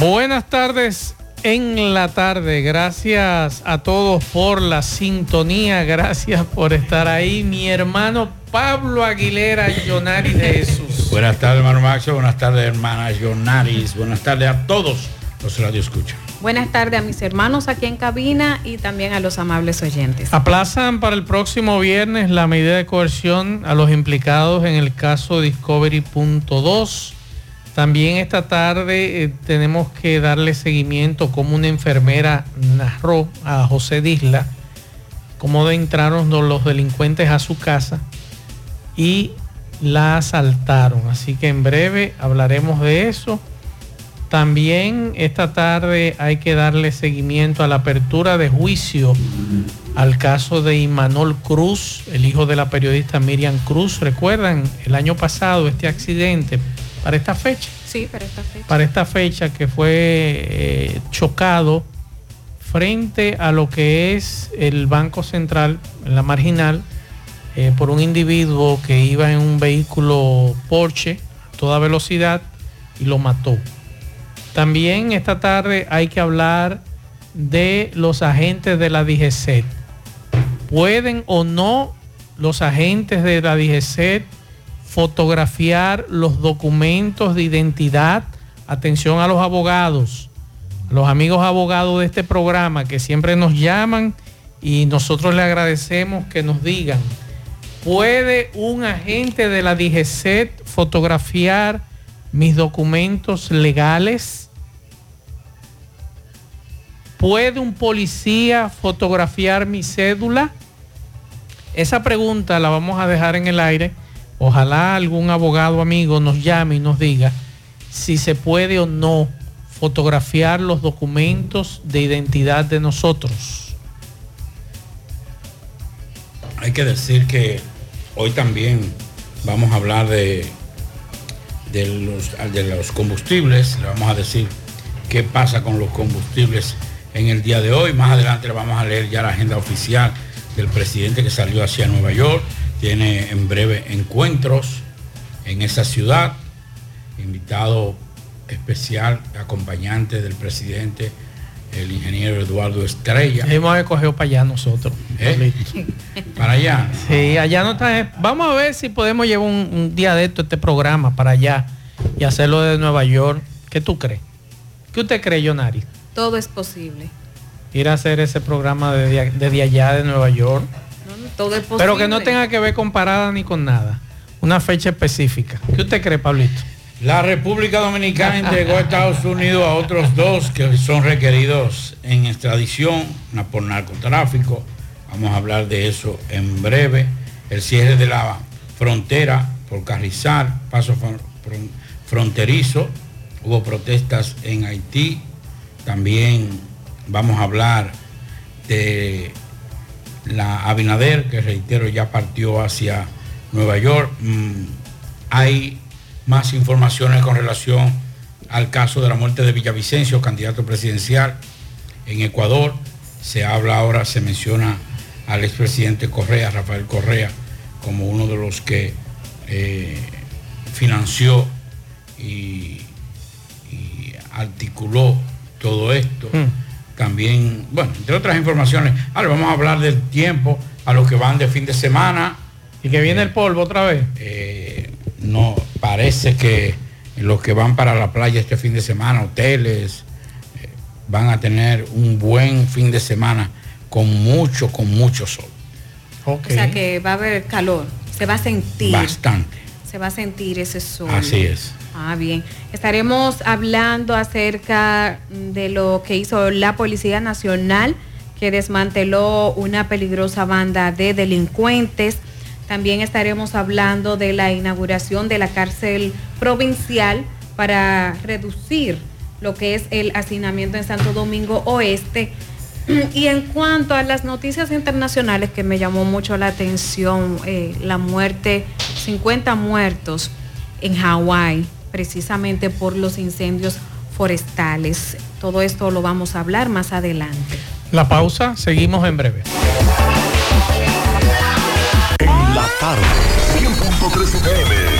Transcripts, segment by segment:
Buenas tardes en la tarde. Gracias a todos por la sintonía. Gracias por estar ahí. Mi hermano Pablo Aguilera Yonaris de Jesús. Buenas tardes, hermano Maxo. Buenas tardes, hermana Yonaris. Buenas tardes a todos los radio escuchan. Buenas tardes a mis hermanos aquí en cabina y también a los amables oyentes. Aplazan para el próximo viernes la medida de coerción a los implicados en el caso Discovery.2 también esta tarde eh, tenemos que darle seguimiento como una enfermera narró a José Disla cómo entraron los delincuentes a su casa y la asaltaron. Así que en breve hablaremos de eso. También esta tarde hay que darle seguimiento a la apertura de juicio al caso de Imanol Cruz, el hijo de la periodista Miriam Cruz. ¿Recuerdan el año pasado este accidente? Para esta fecha. Sí, para esta fecha. Para esta fecha que fue eh, chocado frente a lo que es el Banco Central, en la marginal, eh, por un individuo que iba en un vehículo Porsche a toda velocidad y lo mató. También esta tarde hay que hablar de los agentes de la DGCET. ¿Pueden o no los agentes de la DGCET fotografiar los documentos de identidad. Atención a los abogados, los amigos abogados de este programa que siempre nos llaman y nosotros le agradecemos que nos digan, ¿puede un agente de la DGCET fotografiar mis documentos legales? ¿Puede un policía fotografiar mi cédula? Esa pregunta la vamos a dejar en el aire Ojalá algún abogado amigo nos llame y nos diga si se puede o no fotografiar los documentos de identidad de nosotros. Hay que decir que hoy también vamos a hablar de, de, los, de los combustibles, le vamos a decir qué pasa con los combustibles en el día de hoy. Más adelante le vamos a leer ya la agenda oficial del presidente que salió hacia Nueva York tiene en breve encuentros en esa ciudad, invitado especial, acompañante del presidente, el ingeniero Eduardo Estrella. Hemos escogido para allá nosotros. ¿Eh? Para allá. Sí, allá no está. Vamos a ver si podemos llevar un, día de esto, este programa para allá y hacerlo de Nueva York. ¿Qué tú crees? ¿Qué usted cree, Yonari? Todo es posible. Ir a hacer ese programa desde de allá de Nueva York. Pero que no tenga que ver con parada ni con nada. Una fecha específica. ¿Qué usted cree, Pablito? La República Dominicana entregó a Estados Unidos a otros dos que son requeridos en extradición por narcotráfico. Vamos a hablar de eso en breve. El cierre de la frontera por Carrizal, paso fronterizo. Hubo protestas en Haití. También vamos a hablar de la Abinader, que reitero ya partió hacia Nueva York. Mm, hay más informaciones con relación al caso de la muerte de Villavicencio, candidato presidencial en Ecuador. Se habla ahora, se menciona al expresidente Correa, Rafael Correa, como uno de los que eh, financió y, articuló todo esto. Mm también, bueno, entre otras informaciones. Ahora vamos a hablar del tiempo a los que van de fin de semana. ¿Y que viene el polvo otra vez? Eh, no, parece que los que van para la playa este fin de semana, hoteles, eh, van a tener un buen fin de semana con mucho, con mucho sol. O sea que va a haber calor, se va a sentir. Bastante. Se va a sentir ese sol. Así es. Ah, bien. Estaremos hablando acerca de lo que hizo la Policía Nacional, que desmanteló una peligrosa banda de delincuentes. También estaremos hablando de la inauguración de la cárcel provincial para reducir lo que es el hacinamiento en Santo Domingo Oeste. Y en cuanto a las noticias internacionales que me llamó mucho la atención, eh, la muerte, 50 muertos en Hawái, precisamente por los incendios forestales. Todo esto lo vamos a hablar más adelante. La pausa, seguimos en breve. En la tarde, 100.3 FM,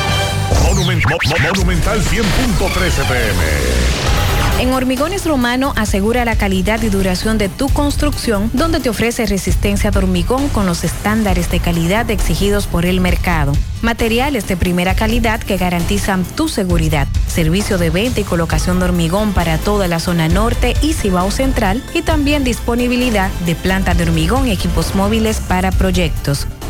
Monument- Mo- Mo- Monumental 100.13 pm. En Hormigones Romano asegura la calidad y duración de tu construcción, donde te ofrece resistencia de hormigón con los estándares de calidad exigidos por el mercado. Materiales de primera calidad que garantizan tu seguridad. Servicio de venta y colocación de hormigón para toda la zona norte y Cibao Central y también disponibilidad de planta de hormigón y equipos móviles para proyectos.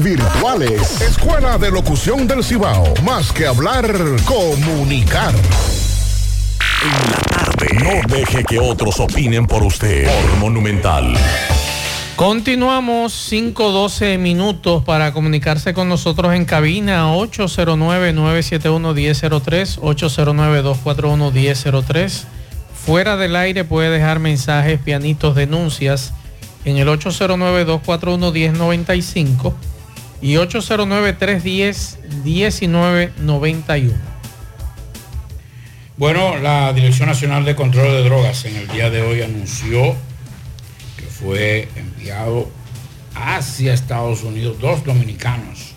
virtuales. Escuela de Locución del Cibao. Más que hablar, comunicar. En la tarde. No deje que otros opinen por usted. Por Monumental. Continuamos 5-12 minutos para comunicarse con nosotros en cabina 809-971-1003, 809-241-1003. Fuera del aire puede dejar mensajes, pianitos, denuncias en el 809-241-1095 y 809-310-1991. Bueno, la Dirección Nacional de Control de Drogas en el día de hoy anunció que fue enviado hacia Estados Unidos dos dominicanos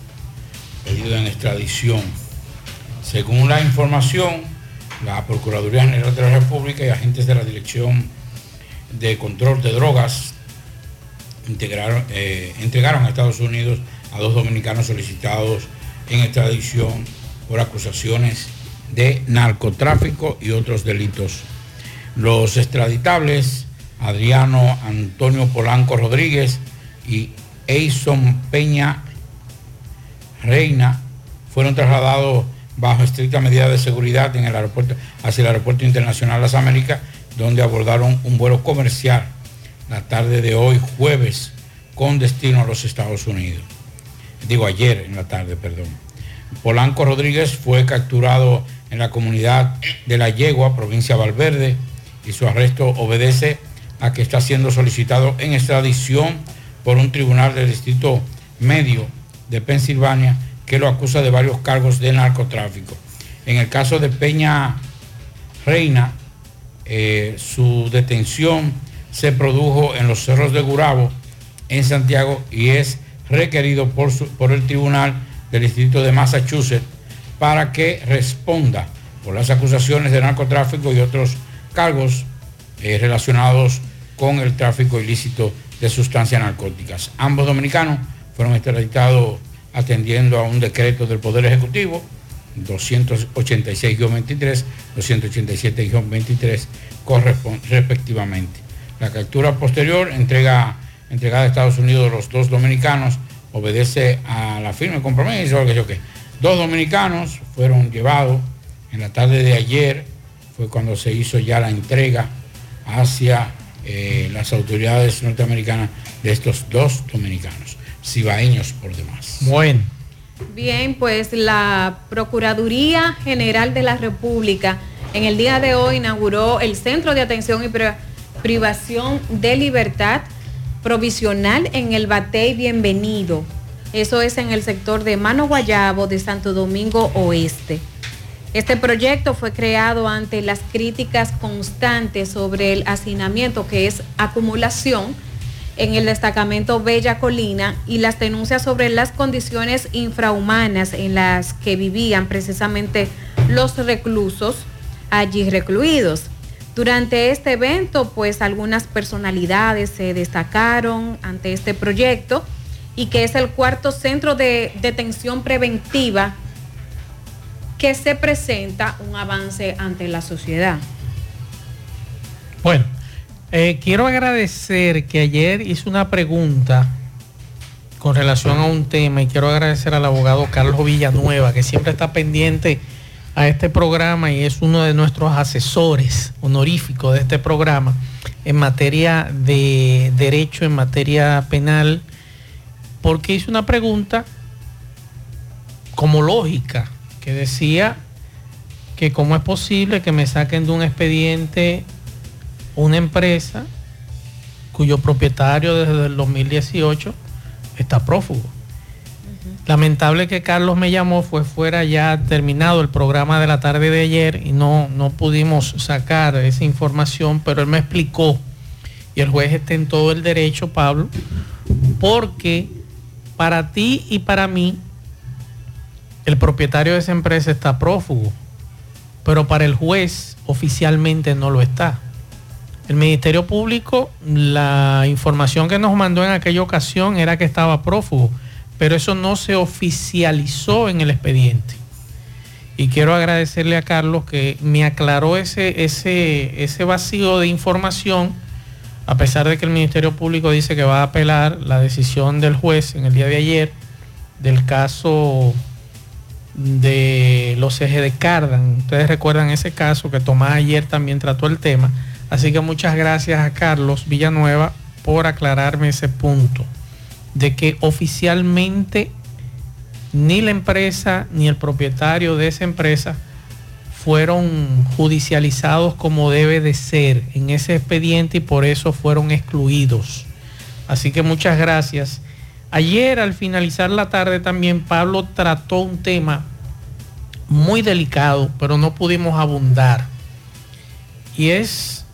pedidos en extradición. Según la información, la Procuraduría General de la República y agentes de la Dirección de Control de Drogas integraron, eh, entregaron a Estados Unidos a dos dominicanos solicitados en extradición por acusaciones de narcotráfico y otros delitos. Los extraditables, Adriano Antonio Polanco Rodríguez y Eison Peña Reina, fueron trasladados bajo estricta medida de seguridad en el aeropuerto, hacia el Aeropuerto Internacional Las Américas, donde abordaron un vuelo comercial la tarde de hoy, jueves, con destino a los Estados Unidos. Digo ayer en la tarde, perdón. Polanco Rodríguez fue capturado en la comunidad de La Yegua, provincia de Valverde, y su arresto obedece a que está siendo solicitado en extradición por un tribunal del distrito medio de Pensilvania que lo acusa de varios cargos de narcotráfico. En el caso de Peña Reina, eh, su detención se produjo en los cerros de Gurabo, en Santiago, y es requerido por, por el Tribunal del Distrito de Massachusetts para que responda por las acusaciones de narcotráfico y otros cargos eh, relacionados con el tráfico ilícito de sustancias narcóticas. Ambos dominicanos fueron extraditados atendiendo a un decreto del Poder Ejecutivo 286-23, 287-23 respectivamente. La captura posterior, entrega, entregada a Estados Unidos de los dos dominicanos, obedece a la firme compromiso, que yo Dos dominicanos fueron llevados en la tarde de ayer, fue cuando se hizo ya la entrega hacia eh, las autoridades norteamericanas de estos dos dominicanos, cibaeños por demás. Bueno. Bien, pues la Procuraduría General de la República en el día de hoy inauguró el Centro de Atención y Privación de Libertad provisional en el Batey Bienvenido. Eso es en el sector de Mano Guayabo de Santo Domingo Oeste. Este proyecto fue creado ante las críticas constantes sobre el hacinamiento, que es acumulación, en el destacamento Bella Colina y las denuncias sobre las condiciones infrahumanas en las que vivían precisamente los reclusos allí recluidos. Durante este evento, pues algunas personalidades se destacaron ante este proyecto y que es el cuarto centro de detención preventiva que se presenta un avance ante la sociedad. Bueno, eh, quiero agradecer que ayer hice una pregunta con relación a un tema y quiero agradecer al abogado Carlos Villanueva, que siempre está pendiente a este programa y es uno de nuestros asesores honoríficos de este programa en materia de derecho, en materia penal, porque hizo una pregunta como lógica, que decía que cómo es posible que me saquen de un expediente una empresa cuyo propietario desde el 2018 está prófugo. Lamentable que Carlos me llamó, fue fuera ya terminado el programa de la tarde de ayer y no, no pudimos sacar esa información, pero él me explicó y el juez está en todo el derecho, Pablo, porque para ti y para mí el propietario de esa empresa está prófugo, pero para el juez oficialmente no lo está. El Ministerio Público, la información que nos mandó en aquella ocasión era que estaba prófugo, pero eso no se oficializó en el expediente. Y quiero agradecerle a Carlos que me aclaró ese, ese, ese vacío de información, a pesar de que el Ministerio Público dice que va a apelar la decisión del juez en el día de ayer del caso de los ejes de Cardan. Ustedes recuerdan ese caso que Tomás ayer también trató el tema Así que muchas gracias a Carlos Villanueva por aclararme ese punto, de que oficialmente ni la empresa ni el propietario de esa empresa fueron judicializados como debe de ser en ese expediente y por eso fueron excluidos. Así que muchas gracias. Ayer al finalizar la tarde también Pablo trató un tema muy delicado, pero no pudimos abundar. Y es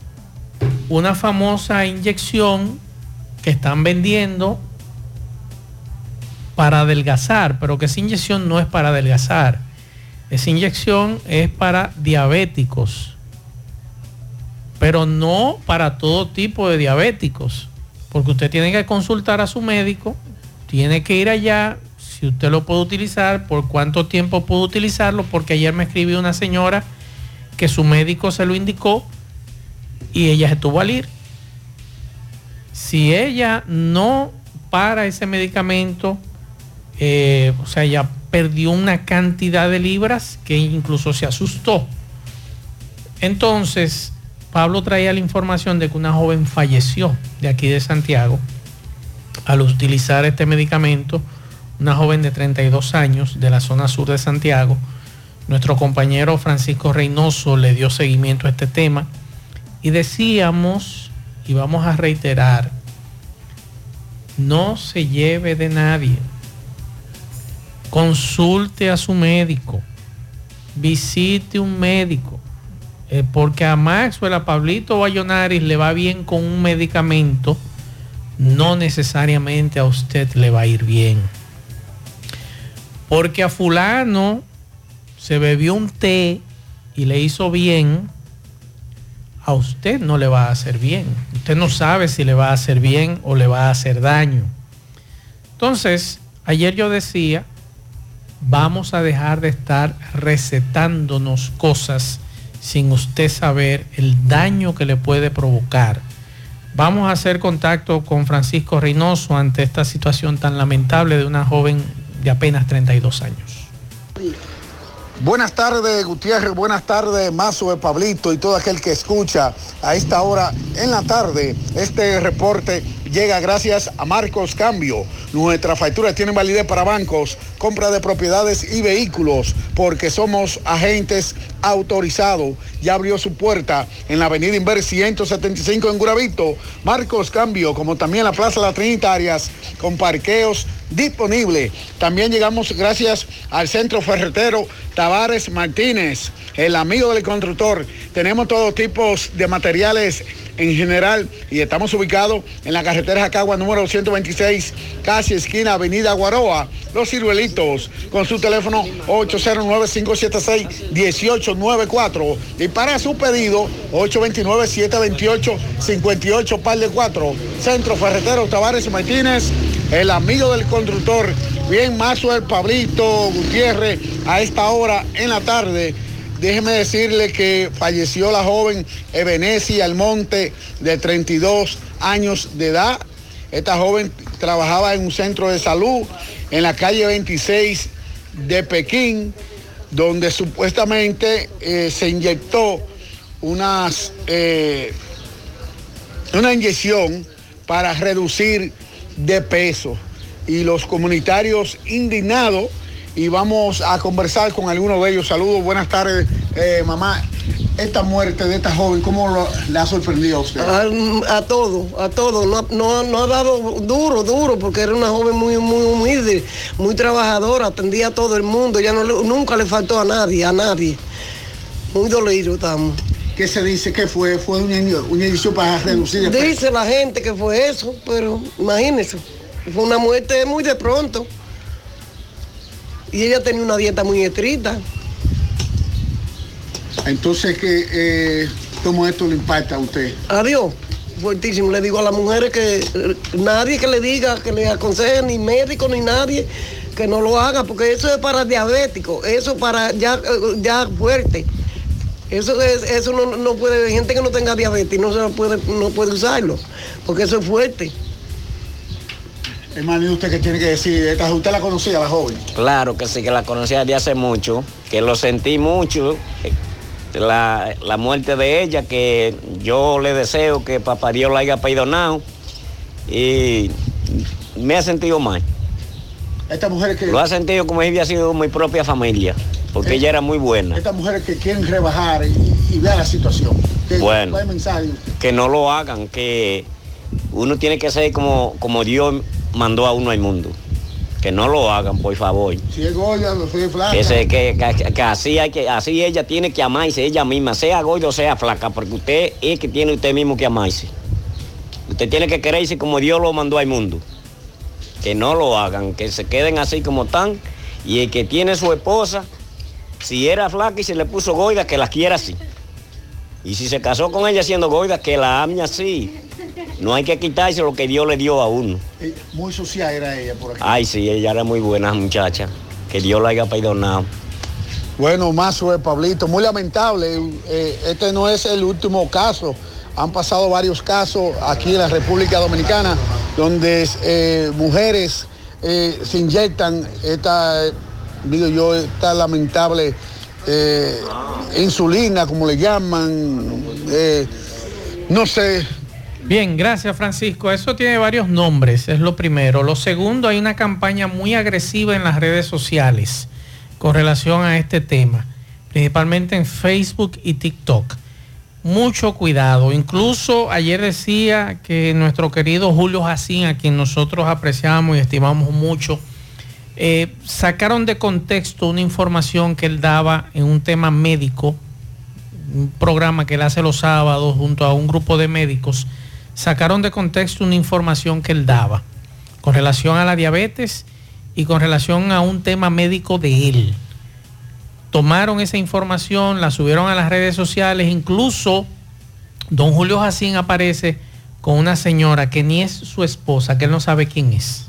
una famosa inyección que están vendiendo para adelgazar, pero que esa inyección no es para adelgazar. Esa inyección es para diabéticos, pero no para todo tipo de diabéticos. porque usted tiene que consultar a su médico, tiene que ir allá, si usted lo puede utilizar, por cuánto tiempo puede utilizarlo, porque ayer me escribió una señora que su médico se lo indicó y ella se tuvo al ir. Si ella no para ese medicamento, eh, o sea, ella perdió una cantidad de libras que incluso se asustó. Entonces, Pablo traía la información de que una joven falleció de aquí de Santiago al utilizar este medicamento, una joven de 32 años de la zona sur de Santiago. Nuestro compañero Francisco Reynoso le dio seguimiento a este tema y decíamos, y vamos a reiterar, no se lleve de nadie. Consulte a su médico. Visite un médico. Eh, porque a Maxwell, a Pablito Bayonaris le va bien con un medicamento, no necesariamente a usted le va a ir bien. Porque a fulano se bebió un té y le hizo bien, a usted no le va a hacer bien. Usted no sabe si le va a hacer bien o le va a hacer daño. Entonces, ayer yo decía, vamos a dejar de estar recetándonos cosas sin usted saber el daño que le puede provocar. Vamos a hacer contacto con Francisco Reynoso ante esta situación tan lamentable de una joven de apenas 32 años. Buenas tardes, Gutiérrez. Buenas tardes, Mazo de Pablito y todo aquel que escucha a esta hora en la tarde. Este reporte llega gracias a Marcos Cambio. Nuestra factura tiene validez para bancos, compra de propiedades y vehículos, porque somos agentes autorizados. Ya abrió su puerta en la avenida Inver 175 en Guravito. Marcos Cambio, como también la Plaza Las Trinitarias, con parqueos disponibles. También llegamos gracias al Centro Ferretero Tavares Martínez, el amigo del constructor. Tenemos todo tipo de materiales en general y estamos ubicados en la carretera Jacagua número 126, casi esquina Avenida Guaroa, Los Ciruelitos, con su teléfono 809-576-1894 y para su pedido 829-728-58 par de 4, Centro Ferretero Tavares Martínez, el amigo del constructor, bien Mazo el Pablito Gutiérrez, a esta hora en la tarde. Déjeme decirle que falleció la joven Ebenesi Almonte de 32 años de edad. Esta joven trabajaba en un centro de salud en la calle 26 de Pekín, donde supuestamente eh, se inyectó eh, una inyección para reducir de peso. Y los comunitarios indignados y vamos a conversar con algunos de ellos. Saludos, buenas tardes, eh, mamá. Esta muerte de esta joven, ¿cómo lo- le ha sorprendido a usted? A, a todo, a todo. No, no, no ha dado duro, duro, porque era una joven muy, muy humilde, muy trabajadora, atendía a todo el mundo. Ya no nunca le faltó a nadie, a nadie. Muy dolido estamos. ¿Qué se dice que fue? ¿Fue una inyección para reducir el? Dice la gente que fue eso, pero imagínese, fue una muerte muy de pronto. Y ella tenía una dieta muy estricta. Entonces, ¿qué, eh, ¿cómo esto le impacta a usted? Adiós. Fuertísimo. Le digo a las mujeres que eh, nadie que le diga, que le aconseje, ni médico ni nadie, que no lo haga, porque eso es para diabéticos, eso para ya, eh, ya fuerte. Eso es, eso no, no puede, gente que no tenga diabetes no se lo puede, no puede usarlo, porque eso es fuerte. Hermano, ¿y usted qué tiene que decir? ¿Usted la conocía, la joven? Claro que sí, que la conocía de hace mucho, que lo sentí mucho, eh, la, la muerte de ella, que yo le deseo que Papá Dios la haya perdonado y me ha sentido mal. Estas mujeres que... Lo ha sentido como si hubiera sido mi propia familia, porque ella era muy buena. Estas mujeres que quieren rebajar y, y ver la situación. ¿Qué- Bueno. Que no lo hagan, que uno tiene que ser como, como Dios mandó a uno al mundo. Que no lo hagan, por favor. Si es gorda, si es flaca. Que, se- que, que- que así, hay que así ella tiene que amarse ella misma, sea gorda o sea flaca, porque usted es que tiene usted mismo que amarse. Usted tiene que quererse como Dios lo mandó al mundo. Que no lo hagan, que se queden así como están. Y el que tiene su esposa, si era flaca y se le puso gorda, que la quiera así. Y si se casó con ella siendo gorda, que la ame así. No hay que quitarse lo que Dios le dio a uno. Eh, Muy sucia era ella por aquí. Ay, sí, ella era muy buena muchacha. Que Dios la haya perdonado. Bueno, más Pablito, muy lamentable. eh, este no es el último caso. Han pasado varios casos aquí en la República Dominicana donde eh, mujeres eh, se inyectan esta, digo yo, esta lamentable eh, insulina, como le llaman. eh, no sé, Bien, gracias Francisco. Eso tiene varios nombres, es lo primero. Lo segundo, hay una campaña muy agresiva en las redes sociales con relación a este tema, principalmente en Facebook y TikTok. Mucho cuidado. Incluso ayer decía que nuestro querido Julio Jacín, a quien nosotros apreciamos y estimamos mucho, eh, sacaron de contexto una información que él daba en un tema médico, un programa que él hace los sábados junto a un grupo de médicos, sacaron de contexto una información que él daba con relación a la diabetes y con relación a un tema médico de él. Tomaron esa información, la subieron a las redes sociales, incluso don Julio Jacín aparece con una señora que ni es su esposa, que él no sabe quién es.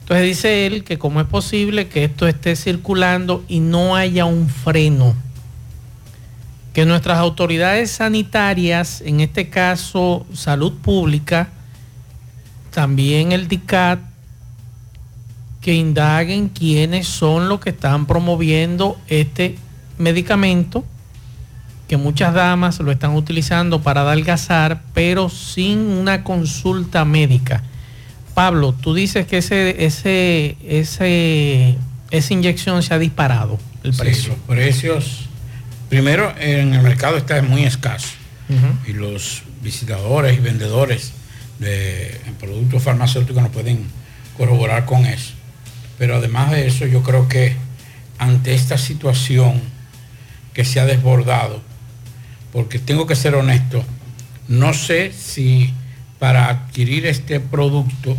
Entonces dice él que cómo es posible que esto esté circulando y no haya un freno que nuestras autoridades sanitarias, en este caso salud pública, también el DICAT, que indaguen quiénes son los que están promoviendo este medicamento, que muchas damas lo están utilizando para adelgazar, pero sin una consulta médica. Pablo, tú dices que ese, ese, ese, esa inyección se ha disparado el Sí, precio. los precios, primero en el mercado está muy escaso y los visitadores y vendedores de productos farmacéuticos no pueden corroborar con eso. Pero además de eso, yo creo que ante esta situación que se ha desbordado, porque tengo que ser honesto, no sé si para adquirir este producto,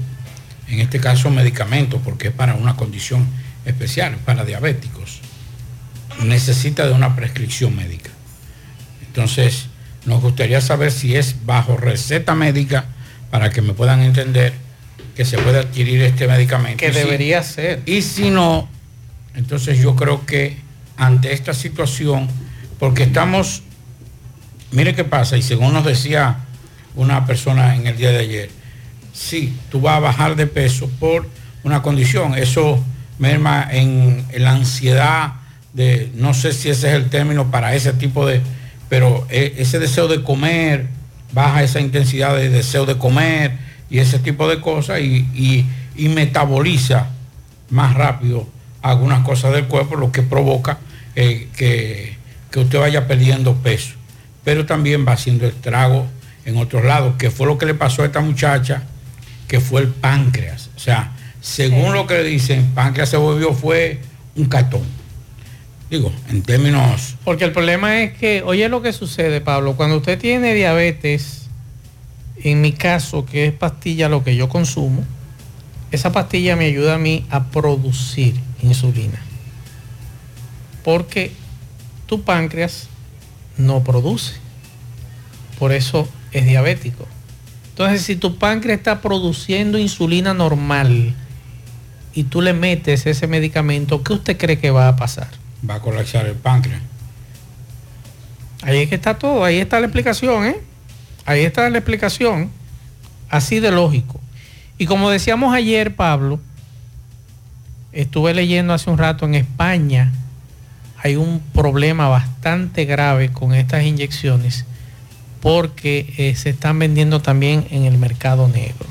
en este caso medicamento, porque es para una condición especial, para diabéticos, necesita de una prescripción médica. Entonces, nos gustaría saber si es bajo receta médica para que me puedan entender que se puede adquirir este medicamento. Que si- debería ser. Y si no, entonces yo creo que ante esta situación, porque estamos, mire qué pasa, y según nos decía una persona en el día de ayer, sí, tú vas a bajar de peso por una condición, eso merma en, en la ansiedad de, no sé si ese es el término para ese tipo de, pero eh, ese deseo de comer, baja esa intensidad de deseo de comer y ese tipo de cosas y, y- y metaboliza más rápido algunas cosas del cuerpo, lo que provoca eh, que, que usted vaya perdiendo peso. Pero también va haciendo estrago en otros lados, que fue lo que le pasó a esta muchacha, que fue el páncreas. O sea, según lo que le dicen, páncreas se volvió fue un cartón. Digo, en términos Porque el problema es que, oye lo que sucede, Pablo, cuando usted tiene diabetes, en mi caso, que es pastilla lo que yo consumo, esa pastilla me ayuda a mí a producir insulina. Porque tu páncreas no produce. Por eso es diabético. Entonces, si tu páncreas está produciendo insulina normal y tú le metes ese medicamento, ¿qué usted cree que va a pasar? Va a colapsar el páncreas. Ahí es que está todo, ahí está la explicación, ¿eh? Ahí está la explicación, así de lógico. Y como decíamos ayer, Pablo, estuve leyendo hace un rato en España, hay un problema bastante grave con estas inyecciones porque eh, se están vendiendo también en el mercado negro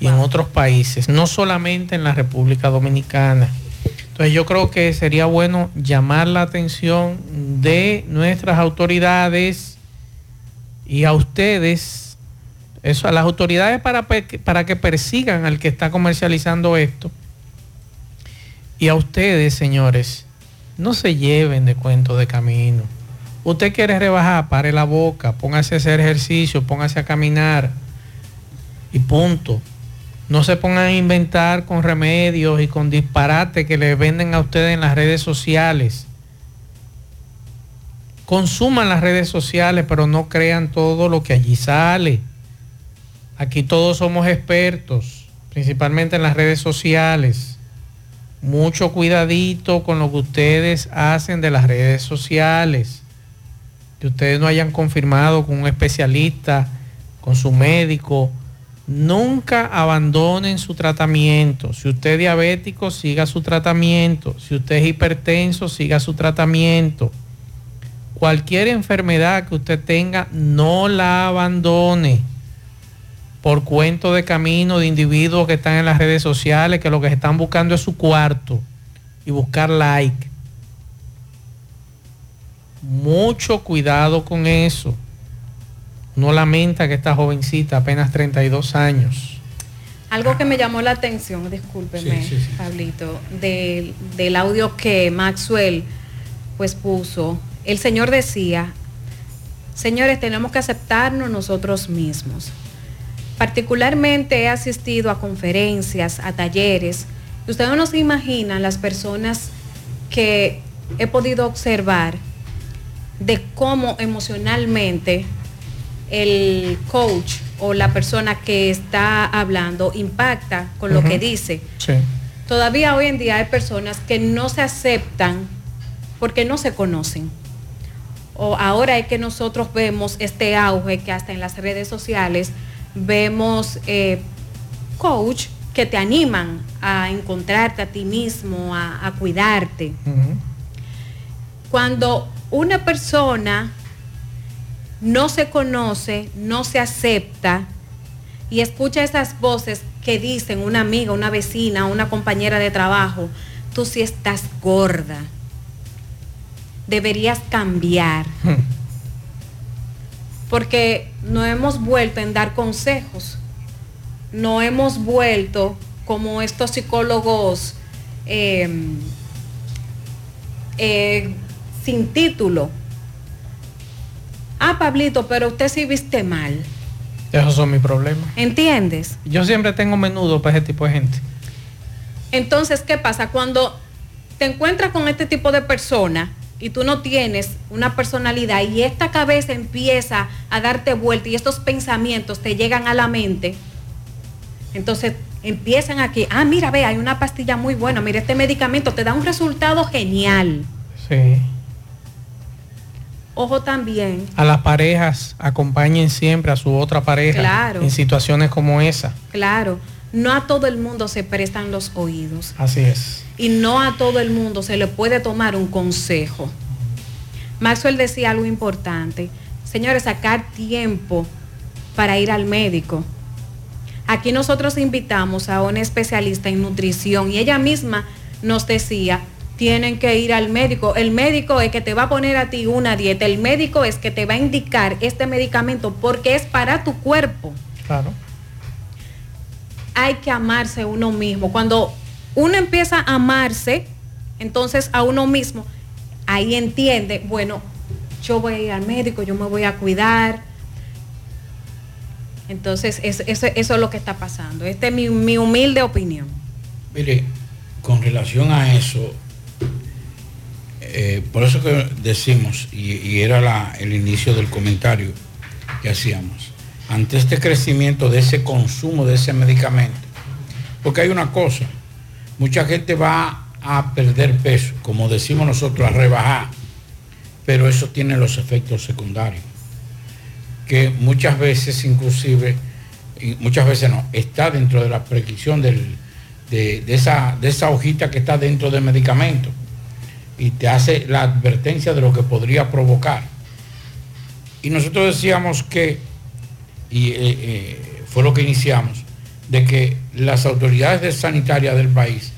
y en otros países, no solamente en la República Dominicana. Entonces yo creo que sería bueno llamar la atención de nuestras autoridades y a ustedes, eso, a las autoridades para, para que persigan al que está comercializando esto. Y a ustedes, señores, no se lleven de cuento de camino. Usted quiere rebajar, pare la boca, póngase a hacer ejercicio, póngase a caminar y punto. No se pongan a inventar con remedios y con disparates que le venden a ustedes en las redes sociales. Consuman las redes sociales, pero no crean todo lo que allí sale. Aquí todos somos expertos, principalmente en las redes sociales. Mucho cuidadito con lo que ustedes hacen de las redes sociales. Que ustedes no hayan confirmado con un especialista, con su médico. Nunca abandonen su tratamiento. Si usted es diabético, siga su tratamiento. Si usted es hipertenso, siga su tratamiento. Cualquier enfermedad que usted tenga, no la abandone por cuento de camino de individuos que están en las redes sociales, que lo que están buscando es su cuarto y buscar like. Mucho cuidado con eso. No lamenta que esta jovencita, apenas 32 años, Algo que me llamó la atención, discúlpeme, Sí, sí, sí. Pablito, del, del audio que Maxwell pues puso. El Señor decía, señores, tenemos que aceptarnos nosotros mismos. Particularmente he asistido a conferencias, a talleres. y Ustedes no se imaginan las personas que he podido observar de cómo emocionalmente el coach o la persona que está hablando impacta con lo que dice. Sí. Todavía hoy en día hay personas que no se aceptan porque no se conocen. O ahora es que nosotros vemos este auge que hasta en las redes sociales vemos eh, coach que te animan a encontrarte a ti mismo, a, a cuidarte. Cuando una persona no se conoce, no se acepta y escucha esas voces que dicen una amiga, una vecina, una compañera de trabajo, tú sí estás gorda, deberías cambiar. Porque no hemos vuelto en dar consejos, no hemos vuelto como estos psicólogos eh, eh, sin título. Ah, Pablito, pero usted sí viste mal. Esos son mis problemas. ¿Entiendes? Yo siempre tengo menudo para ese tipo de gente. Entonces, ¿qué pasa? Cuando te encuentras con este tipo de persona y tú no tienes una personalidad y esta cabeza empieza a darte vuelta y estos pensamientos te llegan a la mente, entonces empiezan aquí, ah, mira, ve, hay una pastilla muy buena, mira, este medicamento te da un resultado genial. Sí. Ojo también, A las parejas acompañen siempre a su otra pareja Claro. en situaciones como esa. claro, no a todo el mundo se prestan los oídos. Así es. y no a todo el mundo se le puede tomar un consejo. Maxwell decía algo importante. Señores, sacar tiempo para ir al médico. Aquí nosotros invitamos a una especialista en nutrición y ella misma nos decía, tienen que ir al médico. El médico es que te va a poner a ti una dieta. El médico es que te va a indicar este medicamento porque es para tu cuerpo Claro. hay que amarse uno mismo. Cuando uno empieza a amarse, entonces a uno mismo, ahí entiende, bueno, yo voy a ir al médico, yo me voy a cuidar. Entonces, es- eso, eso es lo que está pasando. Esta es mi, mi humilde opinión. Mire, con relación a eso, eh, por eso que decimos, y, era el inicio del comentario que hacíamos, ante este crecimiento de ese consumo de ese medicamento, porque hay una cosa, mucha gente va a perder peso, como decimos nosotros, a rebajar, pero eso tiene los efectos secundarios, que muchas veces inclusive, muchas veces no, está dentro de la prescripción de esa, de esa hojita que está dentro del medicamento y te hace la advertencia de lo que podría provocar. Y nosotros decíamos que, y eh, eh, fue lo que iniciamos, de que las autoridades de sanitarias del país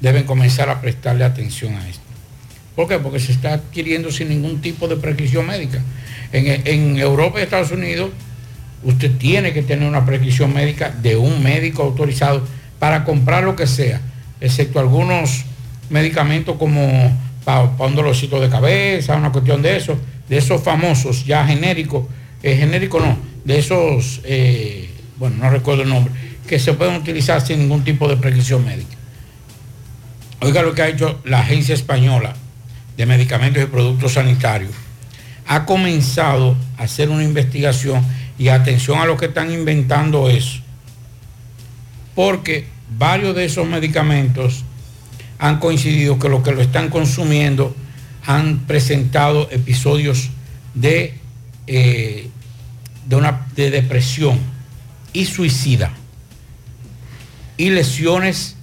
deben comenzar a prestarle atención a esto. ¿Por qué? Porque se está adquiriendo sin ningún tipo de prescripción médica. En, en Europa y Estados Unidos, usted tiene que tener una prescripción médica de un médico autorizado para comprar lo que sea, excepto algunos medicamentos como para, un dolorcito de cabeza, una cuestión de eso, de esos famosos ya genéricos, eh, genérico no, de esos, eh, bueno, no recuerdo el nombre, que se pueden utilizar sin ningún tipo de prescripción médica. Oiga lo que ha hecho la Agencia Española de Medicamentos y Productos Sanitarios. Ha comenzado a hacer una investigación Y atención a los que están inventando eso. Porque varios de esos medicamentos han coincidido que los que lo están consumiendo han presentado episodios de, eh, de, una, de depresión y suicida y lesiones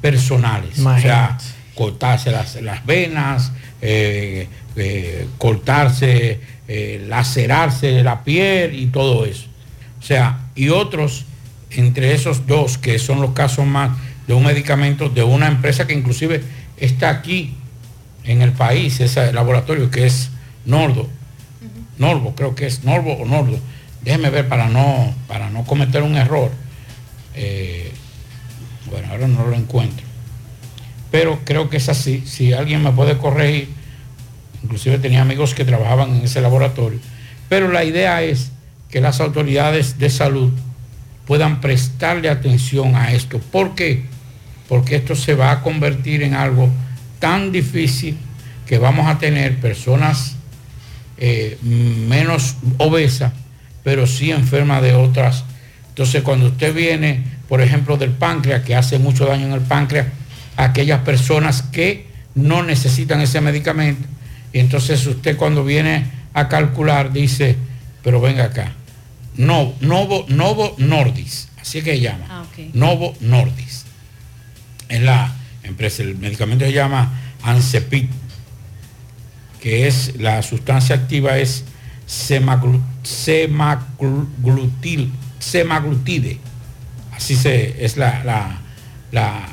personales. O sea, cortarse las, las venas, eh, eh, cortarse, lacerarse la piel y todo eso. O sea, y otros, entre esos dos, que son los casos más de un medicamento de una empresa que inclusive está aquí en el país, ese laboratorio que es Nordo. Norbo, creo que es Norbo o Nordo. Déjeme ver para no, para no cometer un error. Eh, bueno, ahora no lo encuentro. Pero creo que es así. Si alguien me puede corregir, inclusive tenía amigos que trabajaban en ese laboratorio. Pero la idea es que las autoridades de salud puedan prestarle atención a esto. ¿Por qué? Porque esto se va a convertir en algo tan difícil que vamos a tener personas eh, menos obesas, pero sí enfermas de otras. Entonces, cuando usted viene, por ejemplo, del páncreas, que hace mucho daño en el páncreas, aquellas personas que no necesitan ese medicamento, y entonces usted cuando viene a calcular dice, pero venga acá, no, Novo, Novo Nordis, así que llama, Ah. Novo Nordis. Es la empresa, el medicamento se llama Ancepit, que es la sustancia activa es semaglu- semaglutil, semaglutide. Así se, es la, la, la,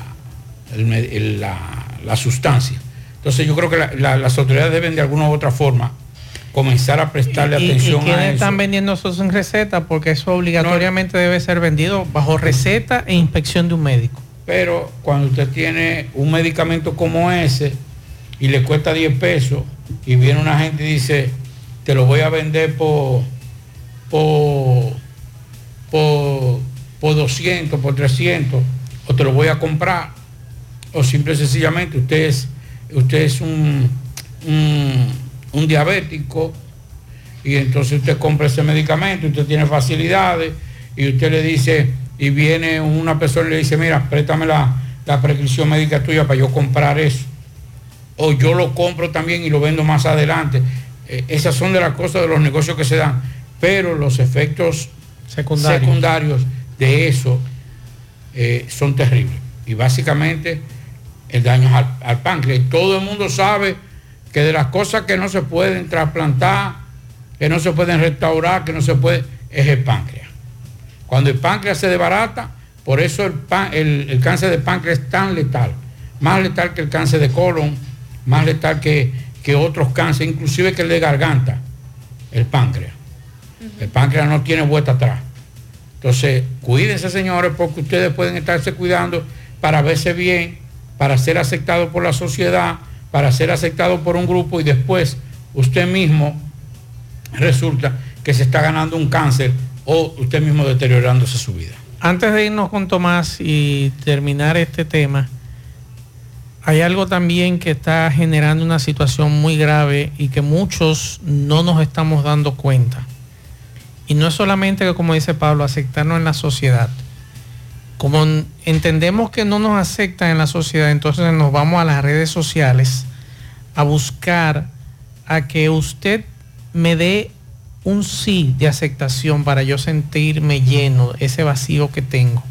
el la- sustancia. Entonces yo creo que la- la- las autoridades deben de alguna u otra forma comenzar a prestarle ¿Y, y atención quiénes a eso. están vendiendo eso sin receta? Porque eso obligatoriamente debe ser vendido bajo receta e inspección de un médico. Pero cuando usted tiene un medicamento como ese y le cuesta 10 pesos y viene una gente y dice, te lo voy a vender por, por, por, por 200, por 300, o te lo voy a comprar, o simple y sencillamente usted es, un, un diabético y entonces usted compra ese medicamento, usted tiene facilidades y usted le dice, y viene una persona y le dice, mira, préstame la, la prescripción médica tuya para yo comprar eso. O yo lo compro también y lo vendo más adelante. Eh, esas son de las cosas de los negocios que se dan. Pero los efectos Secundarios. secundarios de eso eh, son terribles. Y básicamente el daño al, al páncreas. Todo el mundo sabe que de las cosas que no se pueden trasplantar, que no se pueden restaurar, que no se puede, es el páncreas. Cuando el páncreas se desbarata, por eso el, el- el cáncer de páncreas es tan letal. Más letal que el cáncer de colon, más letal que, que otros cánceres, inclusive que el de garganta, el páncreas. El páncreas no tiene vuelta atrás. Entonces, cuídense, señores, porque ustedes pueden estarse cuidando para verse bien, para ser aceptados por la sociedad, para ser aceptados por un grupo y después usted mismo resulta que se está ganando un cáncer o usted mismo deteriorándose su vida. Antes de irnos con Tomás y terminar este tema, hay algo también que está generando una situación muy grave y que muchos no nos estamos dando cuenta. Y no es solamente que, como dice Pablo, aceptarnos en la sociedad. Como entendemos que no nos aceptan en la sociedad, entonces nos vamos a las redes sociales a buscar a que usted me dé un sí de aceptación para yo sentirme lleno, ese vacío que tengo.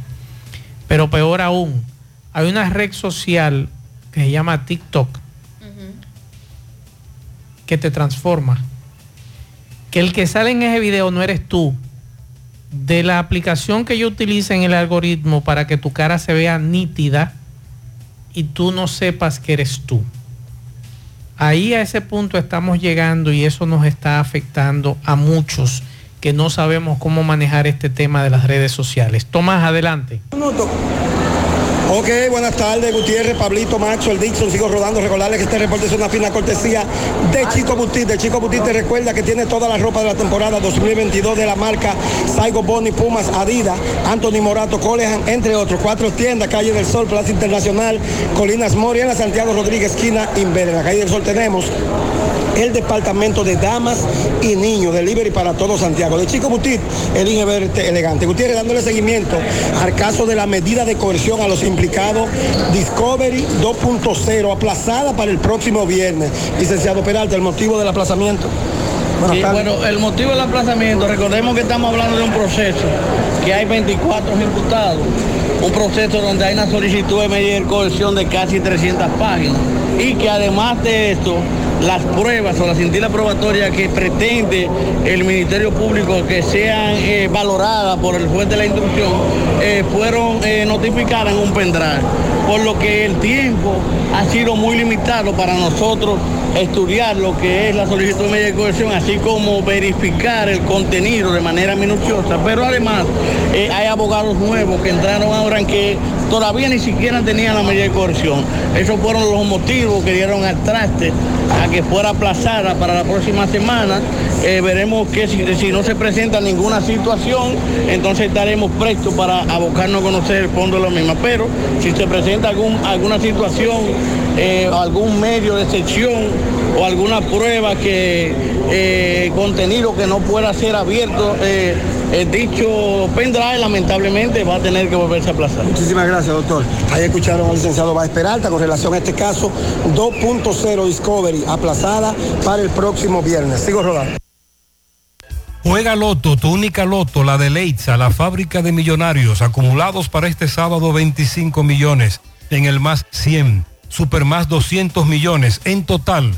Pero peor aún, hay una red social que se llama TikTok que te transforma. Que el que sale en ese video no eres tú. De la aplicación que yo utilice en el algoritmo para que tu cara se vea nítida y tú no sepas que eres tú. Ahí a ese punto estamos llegando y eso nos está afectando a muchos que no sabemos cómo manejar este tema de las redes sociales. Tomás, adelante. Ok, buenas tardes, Gutiérrez, Pablito, Macho, el Dixon, sigo rodando, recordarles que este reporte es una fina cortesía de Chico Butit, de Chico Butit te recuerda que tiene toda la ropa de la temporada 2022 de la marca Saigo Boni, Pumas, Adidas, Anthony Morato, Colehan, entre otros, cuatro tiendas, Calle del Sol, Plaza Internacional, Colinas Moria, en la Santiago Rodríguez, esquina Inver, en la Calle del Sol tenemos el departamento de damas y niños, delivery para todo Santiago. De Chico Butit, el Ingeverte elegante. Gutiérrez dándole seguimiento al caso de la medida de coerción a los implicados Discovery 2.0, aplazada para el próximo viernes. Licenciado Peralta, el motivo del aplazamiento. Sí, bueno, el motivo del aplazamiento, recordemos que estamos hablando de un proceso, que hay 24 imputados, un proceso donde hay una solicitud de medida de coerción de casi 300 páginas y que además de esto, las pruebas o la cintila probatoria que pretende el Ministerio Público que sean eh, valoradas por el juez de la instrucción eh, fueron eh, notificadas en un pendrive. Por lo que el tiempo ha sido muy limitado para nosotros estudiar lo que es la solicitud de medida de coerción, así como verificar el contenido de manera minuciosa. Pero además hay abogados nuevos que entraron ahora en que todavía ni siquiera tenían la medida de coerción. Esos fueron los motivos que dieron al traste a que fuera aplazada para la próxima semana. Eh, veremos que si, no se presenta ninguna situación, entonces estaremos prestos para abocarnos a conocer el fondo de la misma. Pero si se presenta algún, alguna situación, eh, algún medio de excepción o alguna prueba que eh, contenido que no pueda ser abierto, eh, el dicho pendrive lamentablemente va a tener que volverse a aplazar. Muchísimas gracias, doctor. Ahí escucharon al licenciado Báez Peralta con relación a este caso 2.0 Discovery aplazada para el próximo viernes. Sigo rodando. Juega Loto, tu única Loto, la de Leitza, la fábrica de millonarios, acumulados para este sábado 25 millones, en el más 100, super más 200 millones, en total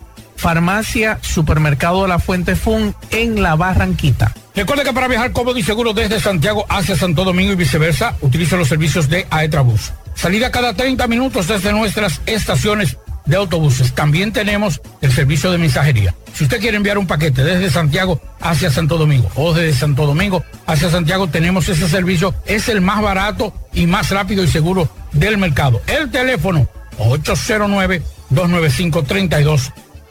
Farmacia Supermercado La Fuente Fun en La Barranquita. Recuerde que para viajar cómodo y seguro desde Santiago hacia Santo Domingo y viceversa, utiliza los servicios de Aetrabús. Salida cada 30 minutos desde nuestras estaciones de autobuses. También tenemos el servicio de mensajería. Si usted quiere enviar un paquete desde Santiago hacia Santo Domingo o desde Santo Domingo hacia Santiago, tenemos ese servicio. Es el más barato y más rápido y seguro del mercado. El teléfono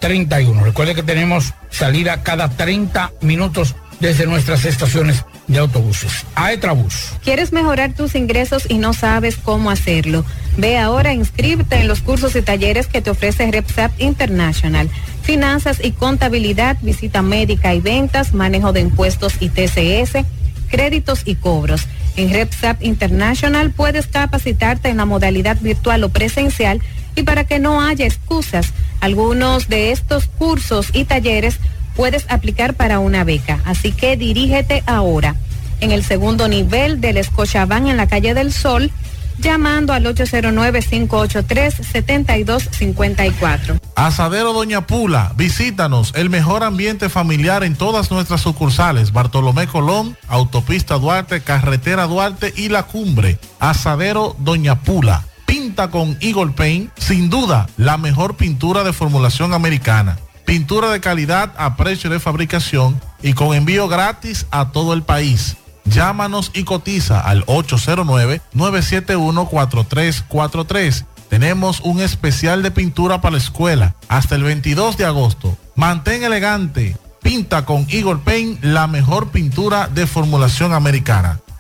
809-295-3231. Recuerde que tenemos salida cada 30 minutos desde nuestras estaciones de autobuses. Aetrabús. ¿Quieres mejorar tus ingresos y no sabes cómo hacerlo? Ve ahora, inscríbete en los cursos y talleres que te ofrece RepSap International. Finanzas y contabilidad, visita médica y ventas, manejo de impuestos y TCS, créditos y cobros. En RepSap International puedes capacitarte en la modalidad virtual o presencial y para que no haya excusas, algunos de estos cursos y talleres puedes aplicar para una beca. Así que dirígete ahora en el segundo nivel del Escochabán en la calle del Sol, llamando al 809-583-7254. Asadero Doña Pula, visítanos, el mejor ambiente familiar en todas nuestras sucursales, Bartolomé Colón, Autopista Duarte, Carretera Duarte y La Cumbre. Asadero Doña Pula, pinta con Eagle Paint, sin duda, la mejor pintura de formulación americana pintura de calidad a precio de fabricación y con envío gratis a todo el país. Llámanos y cotiza al 809-971-4343. Tenemos un especial de pintura para la escuela hasta el 22 de agosto. Mantén elegante. Pinta con Eagle Paint la mejor pintura de formulación americana.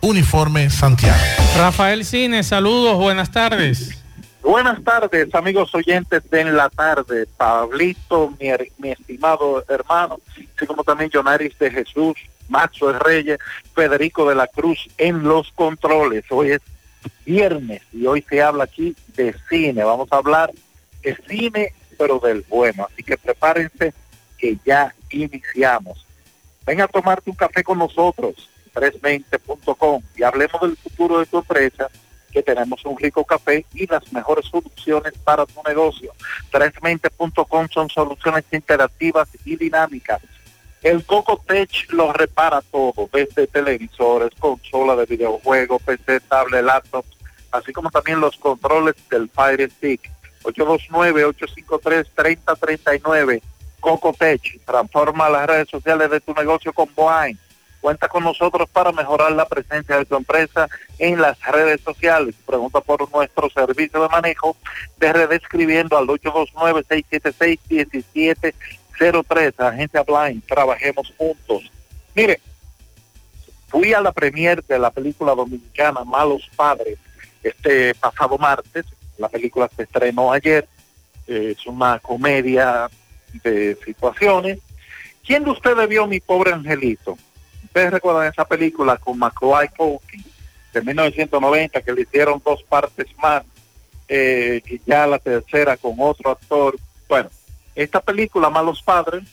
Uniforme Santiago. Rafael Cine, saludos, buenas tardes. Buenas tardes, amigos oyentes de En la Tarde. Pablito, mi, her- mi estimado hermano, así como también Jonaris de Jesús, Maxo de Reyes, Federico de la Cruz en los controles. Hoy es viernes y hoy se habla aquí de cine. Vamos a hablar de cine, pero del bueno. Así que prepárense que ya iniciamos. Ven a tomarte un café con nosotros, 320.com, y hablemos del futuro de tu empresa, que tenemos un rico café y las mejores soluciones para tu negocio. 320.com son soluciones interactivas y dinámicas. El Coco Tech lo repara todo, desde televisores, consola de videojuegos, PC, tablet, laptop, así como también los controles del Fire Stick. 829-853-3039. Coco Tech, transforma las redes sociales de tu negocio con Boeing. Cuenta con nosotros para mejorar la presencia de tu empresa en las redes sociales. Pregunta por nuestro servicio de manejo de redes escribiendo al 829-676-1703. Agencia Blind, trabajemos juntos. Mire, fui a la premier de la película dominicana Malos Padres este pasado martes. La película se estrenó ayer. Es una comedia de situaciones. ¿Quién de ustedes vio Mi Pobre Angelito? Ustedes recuerdan esa película con Macaulay Culkin de 1990 que le hicieron dos partes más eh, y ya la tercera con otro actor. Bueno, esta película Malos Padres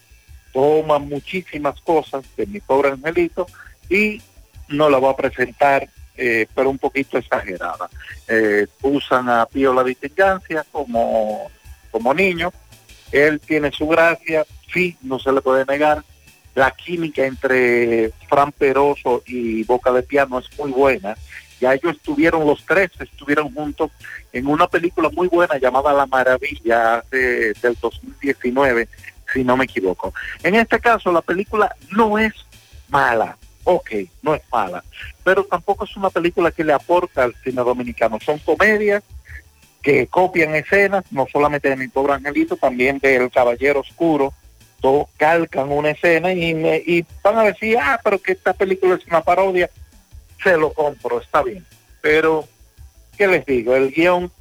toma muchísimas cosas de Mi Pobre Angelito y no la voy a presentar eh, pero un poquito exagerada. Eh, usan a Pío la Distingancia como, como niño, él tiene su gracia, sí, no se le puede negar. La química entre Fran Peroso y Boca de Piano es muy buena. Ya ellos estuvieron, los tres estuvieron juntos en una película muy buena llamada La Maravilla de- del 2019, si no me equivoco. En este caso, la película no es mala, ok, no es mala, pero tampoco es una película que le aporta al cine dominicano. Son comedias que copian escenas, no solamente de Mi Pobre Angelito, también de El Caballero Oscuro, calcan una escena y, me- y van a decir, ah, pero que esta película es una parodia, se lo compro, está bien. Pero, ¿qué les digo? El guion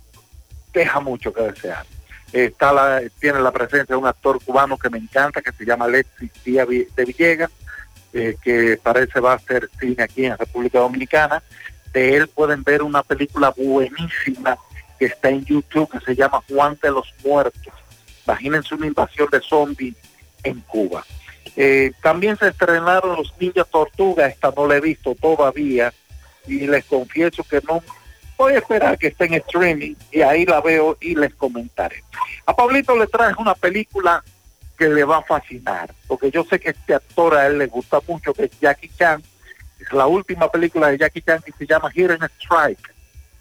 deja mucho que desear. Está la, tiene la presencia de un actor cubano que me encanta, que se llama Alexis Díaz de Villegas, eh, que parece va a hacer cine aquí en República Dominicana. De él pueden ver una película buenísima que está en YouTube que se llama Juan de los Muertos. Imagínense una invasión de zombies en Cuba. Eh, también se estrenaron Los Ninjas Tortuga, esta no la he visto todavía y les confieso que no voy a esperar que esté en streaming y ahí la veo y les comentaré. A Pablito le traje una película que le va a fascinar, porque yo sé que este actor a él le gusta mucho, que es Jackie Chan. Es la última película de Jackie Chan que se llama Hidden Strike.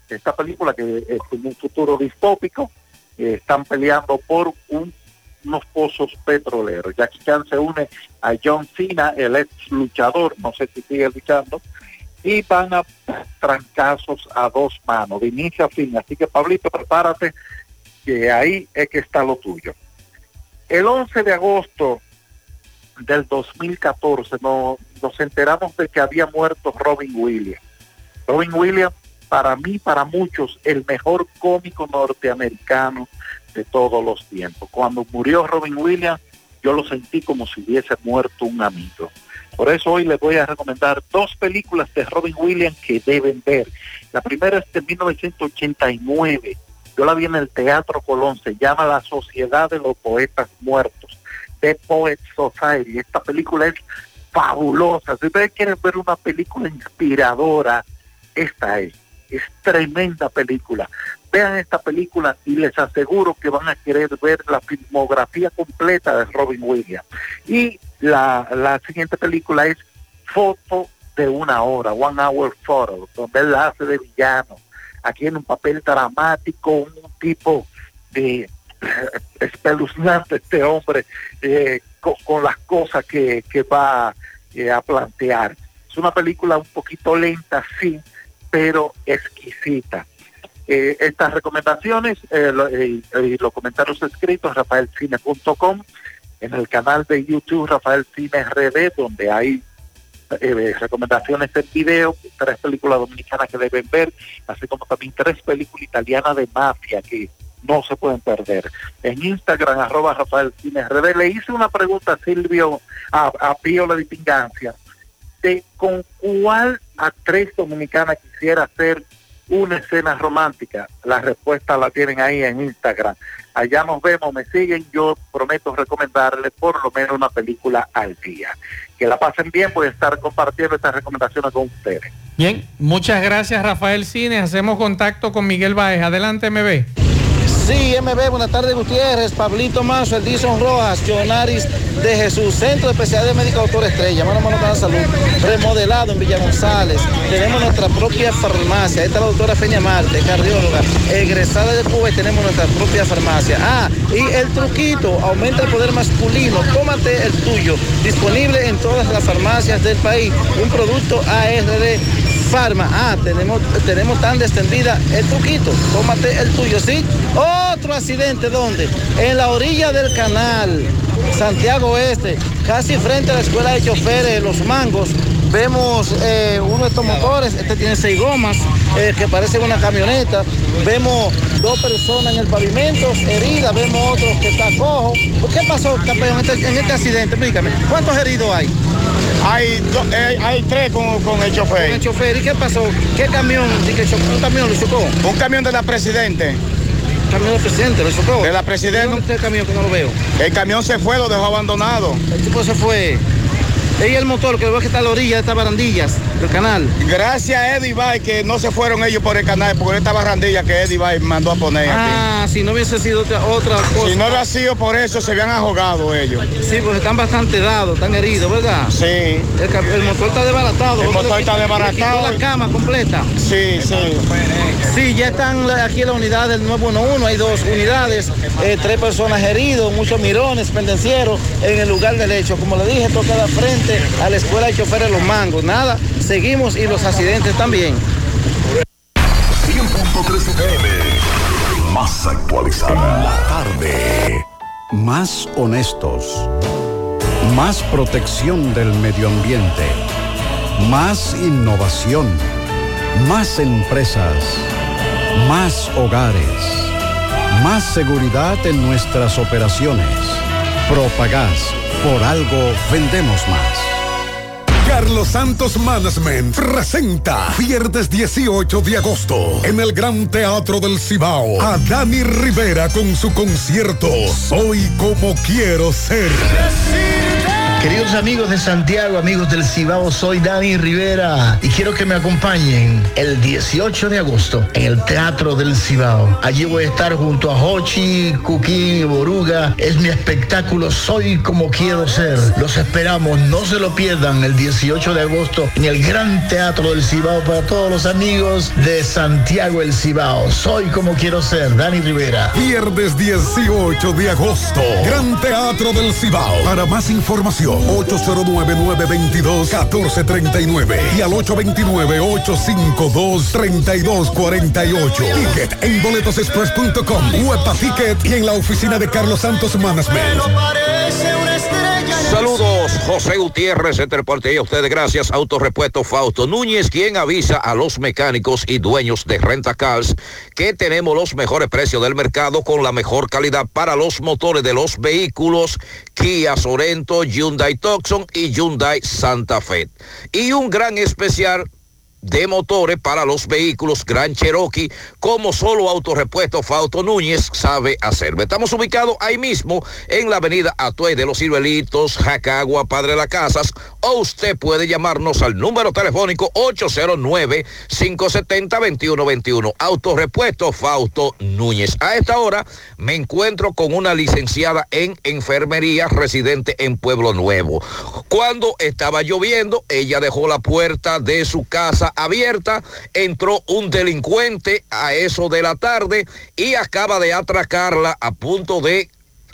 Esta película que es un futuro distópico, eh, están peleando por un- unos pozos petroleros. Jackie Chan se une a John Cena, el ex luchador, no sé si sigue luchando, y van a trancazos a dos manos, de inicio a fin. Así que Pablito, prepárate, que ahí es que está lo tuyo. El 11 de agosto del 2014 no- nos enteramos de que había muerto Robin Williams. Robin Williams, para mí, para muchos, el mejor cómico norteamericano de todos los tiempos. Cuando murió Robin Williams, yo lo sentí como si hubiese muerto un amigo. Por eso hoy les voy a recomendar dos películas de Robin Williams que deben ver. La primera es de 1989. Yo la vi en el Teatro Colón. Se llama La Sociedad de los Poetas Muertos. The Poet Society. Esta película es fabulosa. Si ustedes quieren ver una película inspiradora, esta es. Es tremenda película. Vean esta película y les aseguro que van a querer ver la filmografía completa de Robin Williams. Y la, la siguiente película es Foto de una hora, One Hour Photo, donde él hace de villano. Aquí en un papel dramático, un tipo de espeluznante este hombre eh, con, con las cosas que, que va eh, a plantear. Es una película un poquito lenta, sí, pero exquisita. Eh, estas recomendaciones, eh, lo- eh, los comentarios escritos, rafaelcine.com, en el canal de YouTube Rafael Cine RD, donde hay eh, recomendaciones en video, tres películas dominicanas que deben ver, así como también tres películas italianas de mafia que no se pueden perder. En Instagram, arroba Rafael Cine RD, le hice una pregunta a Silvio, a, a Pío La Dipingancia, de con cuál actriz dominicana quisiera hacer una escena romántica. La respuesta la tienen ahí en Instagram. Allá nos vemos, me siguen, yo prometo recomendarles por lo menos una película al día. Que la pasen bien, voy a estar compartiendo estas recomendaciones con ustedes. Bien, muchas gracias Rafael Cines. Hacemos contacto con Miguel Baez. Adelante, MB. Sí, MB, buenas tardes Gutiérrez, Pablito Mazo, Edison Rojas, Jonaris de Jesús, Centro de Especialidad Médica Doctor Estrella, mano a mano la salud, remodelado en Villa González. Tenemos nuestra propia farmacia, esta es la doctora Feña Marte, cardióloga, egresada de Cuba y tenemos nuestra propia farmacia. Ah, y el truquito, aumenta el poder masculino, tómate el tuyo, disponible en todas las farmacias del país, un producto ARD Farma. Ah, tenemos, tenemos tan extendida el truquito. Tómate el tuyo, ¿sí? Otro accidente, ¿dónde? En la orilla del canal, Santiago Oeste, casi frente a la escuela de choferes, Los Mangos. Vemos eh, uno de estos motores, este tiene seis gomas, eh, que parece una camioneta. Vemos dos personas en el pavimento, heridas, vemos otro que está cojo. ¿Qué pasó, campeón, en este, en este accidente? Explícame. ¿Cuántos heridos hay? Hay, do- eh, hay tres con, con el chofer. Con el chofer. ¿Y qué pasó? ¿Qué camión? ¿Un camión lo chocó? Un camión de la Presidente. ¿Camión del presidente lo chocó? De la Presidente. ¿Dónde está el camión que no lo veo? El camión se fue, lo dejó abandonado. El tipo se fue. Y el motor que veo que está a la orilla de estas barandillas del canal. Gracias a Eddie Bay que no se fueron ellos por el canal, por esta barrandilla que Eddie Bay mandó a poner Ah, si no hubiese sido otra, otra cosa. Si no hubiera sido por eso, se habían ahogado ellos. Sí, pues están bastante dados, están heridos, ¿verdad? Sí. El, motor está desbaratado. El motor está desbaratado. la cama completa. Sí, sí. Sí, ya están aquí en la unidad del 911, hay dos unidades, eh, tres personas heridos, muchos mirones, pendencieros en el lugar del hecho. Como le dije, toca la frente a la escuela de choferes Los Mangos. Nada, seguimos y los accidentes también. 100.3 FM. Más actualizada. La tarde. Más honestos. Más protección del medio ambiente. Más innovación. Más empresas. Más hogares. Más seguridad en nuestras operaciones. Propagás. Por algo vendemos más. Carlos Santos Management presenta viernes 18 de agosto en el Gran Teatro del Cibao a Dani Rivera con su concierto Soy como quiero ser. Queridos amigos de Santiago, amigos del Cibao, soy Dani Rivera y quiero que me acompañen el 18 de agosto en el Teatro del Cibao. Allí voy a estar junto a Hochi, Cuquín Boruga. Es mi espectáculo Soy como quiero ser. Los esperamos, no se lo pierdan el 18 de agosto en el Gran Teatro del Cibao para todos los amigos de Santiago el Cibao. Soy como quiero ser, Dani Rivera. Viernes 18 de agosto, Gran Teatro del Cibao. Para más información, 809-922-1439 y al 829-852-3248. Ticket en boletosexpress.com, Huepa Ticket y en la oficina de Carlos Santos Management. Saludos, José Gutiérrez, Interporte y a ustedes gracias, Autorepuesto Fausto Núñez, quien avisa a los mecánicos y dueños de Renta Cars que tenemos los mejores precios del mercado con la mejor calidad para los motores de los vehículos Kia Sorento, Hyundai Hyundai Tucson y Hyundai Santa Fe. Y un gran especial de motores para los vehículos Gran Cherokee, como solo Autorepuesto Fausto Núñez sabe hacer. Estamos ubicados ahí mismo en la avenida Atuey de los Ciruelitos, Jacagua, Padre de las Casas, o usted puede llamarnos al número telefónico 809-570-2121. Autorepuesto Fausto Núñez. A esta hora me encuentro con una licenciada en enfermería residente en Pueblo Nuevo. Cuando estaba lloviendo, ella dejó la puerta de su casa abierta, entró un delincuente a eso de la tarde y acaba de atracarla a punto de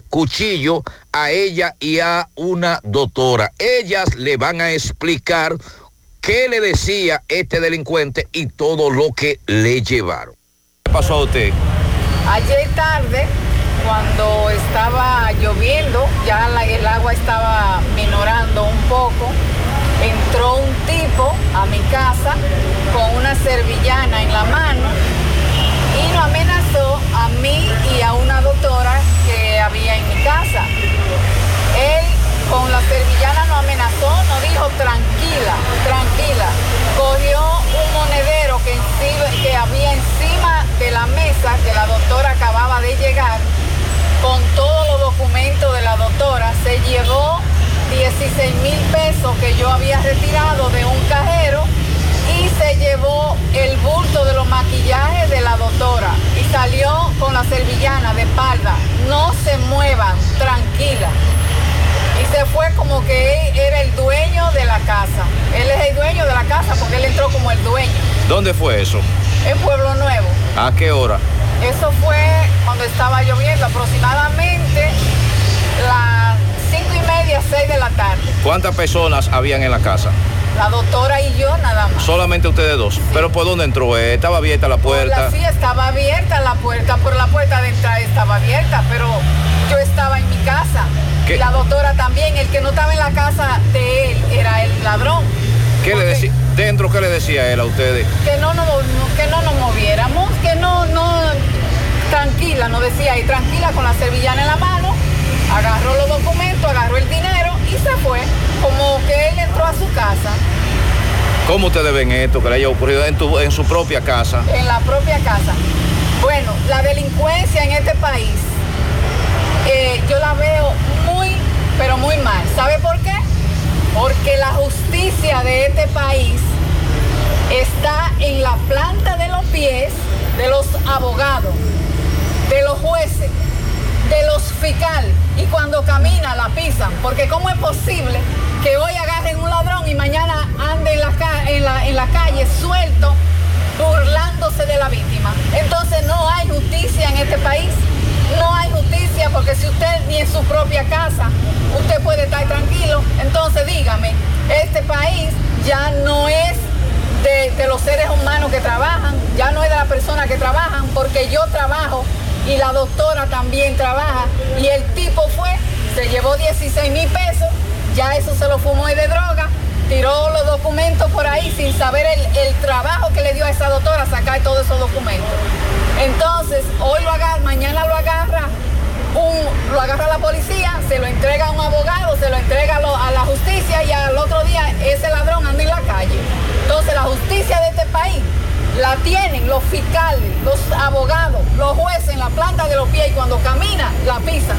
cuchillo a ella y a una doctora. Ellas le van a explicar qué le decía este delincuente y todo lo que le llevaron. ¿Qué pasó a usted? Ayer tarde, cuando estaba lloviendo, ya la- el agua estaba minorando un poco, entró un tipo a mi casa con una servillana en la mano y nos amenazó a mí y a una doctora que había en mi casa. Él con la servillana nos amenazó, nos dijo tranquila, tranquila. Cogió un monedero que, que había encima de la mesa que la doctora acababa de llegar con todos los documentos de la doctora. Se llevó 16 mil pesos que yo había retirado de un cajero y se llevó el bulto de los maquillajes de la doctora y salió con la servillana de espalda. No se muevan, tranquila. Y se fue como que él era el dueño de la casa. Él es el dueño de la casa porque él entró como el dueño ¿Dónde fue eso? en Pueblo Nuevo. ¿A qué hora? Eso fue cuando estaba lloviendo, aproximadamente las cinco y media, seis de la tarde. ¿Cuántas personas habían en la casa? La doctora y yo nada más. Solamente ustedes dos. ¿Pero por dónde entró? Eh, ¿Estaba abierta la puerta? La, sí, estaba abierta la puerta, por la puerta de entrada estaba abierta, pero yo estaba en mi casa. ¿Qué? Y la doctora también, el que no estaba en la casa de él era el ladrón. ¿Qué le decía? ¿Dentro qué le decía él a ustedes? Que no nos, que no nos moviéramos, que no, no, tranquila, nos decía, y tranquila con la servillana en la mano, agarró los documentos, agarró el dinero y se fue, como que él entró a su casa, ¿Cómo ustedes ven esto que le haya ocurrido en, tu- en su propia casa? en la propia casa. Bueno, la delincuencia en este país, eh, yo la veo muy, pero muy mal. ¿Sabe por qué? Porque la justicia de este país está en la planta de los pies de los abogados, de los jueces, de los fiscales. Y cuando camina la pisan. Porque ¿cómo es posible que hoy agarren un ladrón y mañana ande en la, en la, en la calle suelto burlándose de la víctima? Entonces no hay justicia en este país. No hay justicia porque si usted ni en su propia casa, usted puede estar tranquilo. Entonces dígame, este país ya no es de, de los seres humanos que trabajan, ya no es de las personas que trabajan, porque yo trabajo y la doctora también trabaja y el tipo fue, se llevó 16 mil pesos, ya eso se lo fumó y de droga, tiró los documentos por ahí sin saber el, el trabajo que le dio a esa doctora sacar todos esos documentos. Entonces, hoy lo agarra, mañana lo agarra, lo agarra la policía, se lo entrega a un abogado, se lo entrega a, a la justicia y al otro día ese ladrón anda en la calle. Entonces la justicia de este país la tienen los fiscales, los abogados, los jueces en la planta de los pies y cuando camina la pisan.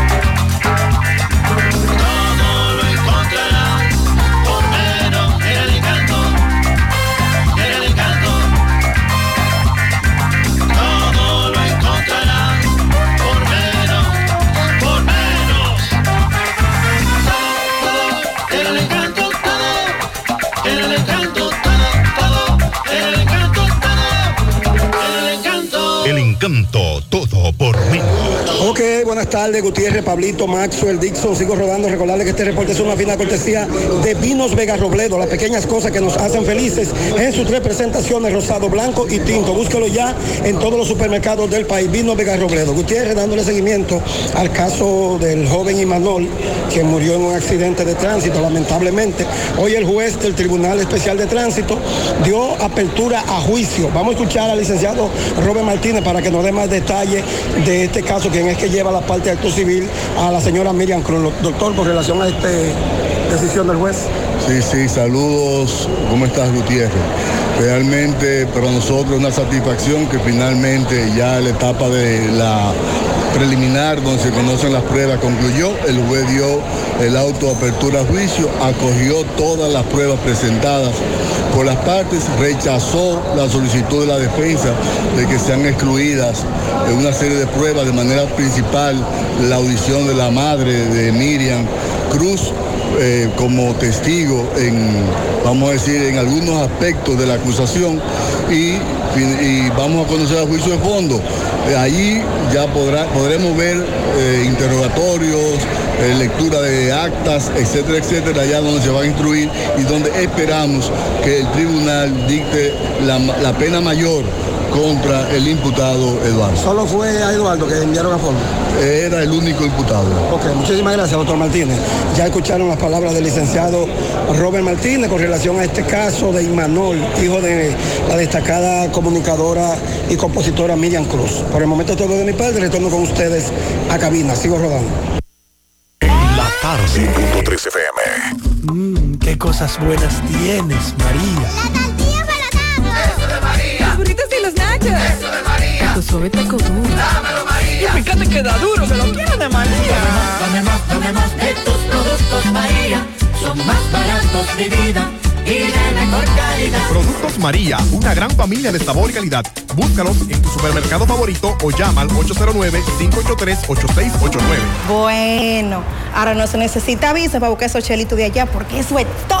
Encanto, todo por menos. Ok, buenas tardes, Gutiérrez, Pablito, Maxwell, Dixon, sigo rodando. Recordarles que este reporte es una fina cortesía de Vinos Vega Robledo, las pequeñas cosas que nos hacen felices en sus tres presentaciones, rosado, blanco y tinto. Búsquelo ya en todos los supermercados del país, Vinos Vega Robledo. Gutiérrez dándole seguimiento al caso del joven Imanol, que murió en un accidente de tránsito, lamentablemente. Hoy el juez del Tribunal Especial de Tránsito dio apertura a juicio. Vamos a escuchar al licenciado Robert Martínez para que nos dé más detalles de este caso, quien es que lleva la parte de acto civil a la señora Miriam Cruz. Doctor, con relación a esta decisión del juez. Sí, sí, saludos. ¿Cómo estás, Gutiérrez? Realmente para nosotros una satisfacción que finalmente ya la etapa de la preliminar donde se conocen las pruebas concluyó, el juez dio el auto apertura a juicio, acogió todas las pruebas presentadas por las partes, rechazó la solicitud de la defensa de que sean excluidas en una serie de pruebas, de manera principal la audición de la madre de Miriam Cruz, eh, como testigo en, vamos a decir, en algunos aspectos de la acusación y, vamos a conocer el juicio de fondo. Eh, Allí ya podremos ver eh, interrogatorios, eh, lectura de actas, etcétera, etcétera, allá donde se va a instruir y donde esperamos que el tribunal dicte la, la pena mayor contra el imputado Eduardo. Solo fue a Eduardo que enviaron a fondo. Era el único imputado. Ok, muchísimas gracias, doctor Martínez. Ya escucharon las palabras del licenciado Robert Martínez con relación a este caso de Imanol, hijo de la destacada comunicadora y compositora Miriam Cruz. Por el momento todo de mi parte, retorno con ustedes a cabina. Sigo rodando. Cosas buenas tienes, María. La tortilla para Eso de María. Los burritos y los nachos. Eso de María. Tu suave taco duro. Dámelo, María. Y fíjate que da duro, que lo quiero de María. Dame más, dame más de tus productos, María. Son más baratos de vida. Y de mejor calidad. Productos María, una gran familia de sabor y calidad. Búscalos en tu supermercado favorito o llama al 809-583-8689. Bueno, ahora no se necesita visa para buscar esos chelitos de allá porque eso es todo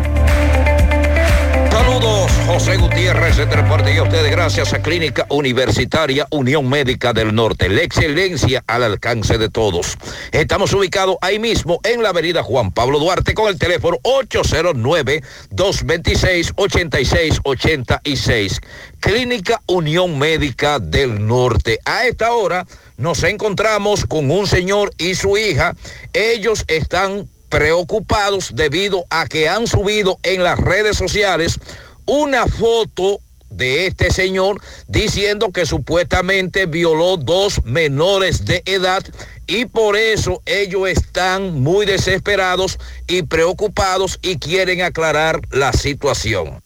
Saludos, José Gutiérrez, este reporte a ustedes gracias a Clínica Universitaria Unión Médica del Norte, la excelencia al alcance de todos. Estamos ubicados ahí mismo en la avenida Juan Pablo Duarte con el teléfono 809-226-8686. Clínica Unión Médica del Norte. A esta hora nos encontramos con un señor y su hija. Ellos están preocupados debido a que han subido en las redes sociales una foto de este señor diciendo que supuestamente violó dos menores de edad y por eso ellos están muy desesperados y preocupados y quieren aclarar la situación.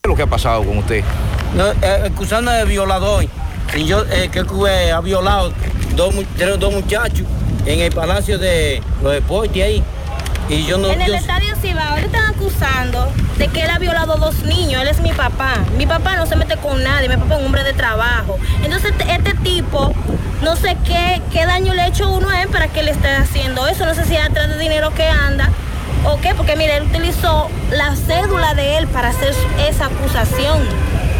¿Qué es lo que ha pasado con usted? No, eh, acusando de violador. Y yo, eh, que eh, ha violado dos, tres- dos muchachos en el palacio de los deportes ahí. Y yo no. En el yo- estadio Cibao le están acusando de que él ha violado dos niños. Él es mi papá. Mi papá no se mete con nadie. Mi papá es un hombre de trabajo. Entonces este, este tipo, no sé qué, qué daño le ha hecho uno a él para que le esté haciendo eso. No sé si es atrás de dinero que anda o qué. Porque mire, él utilizó la cédula de él para hacer esa acusación.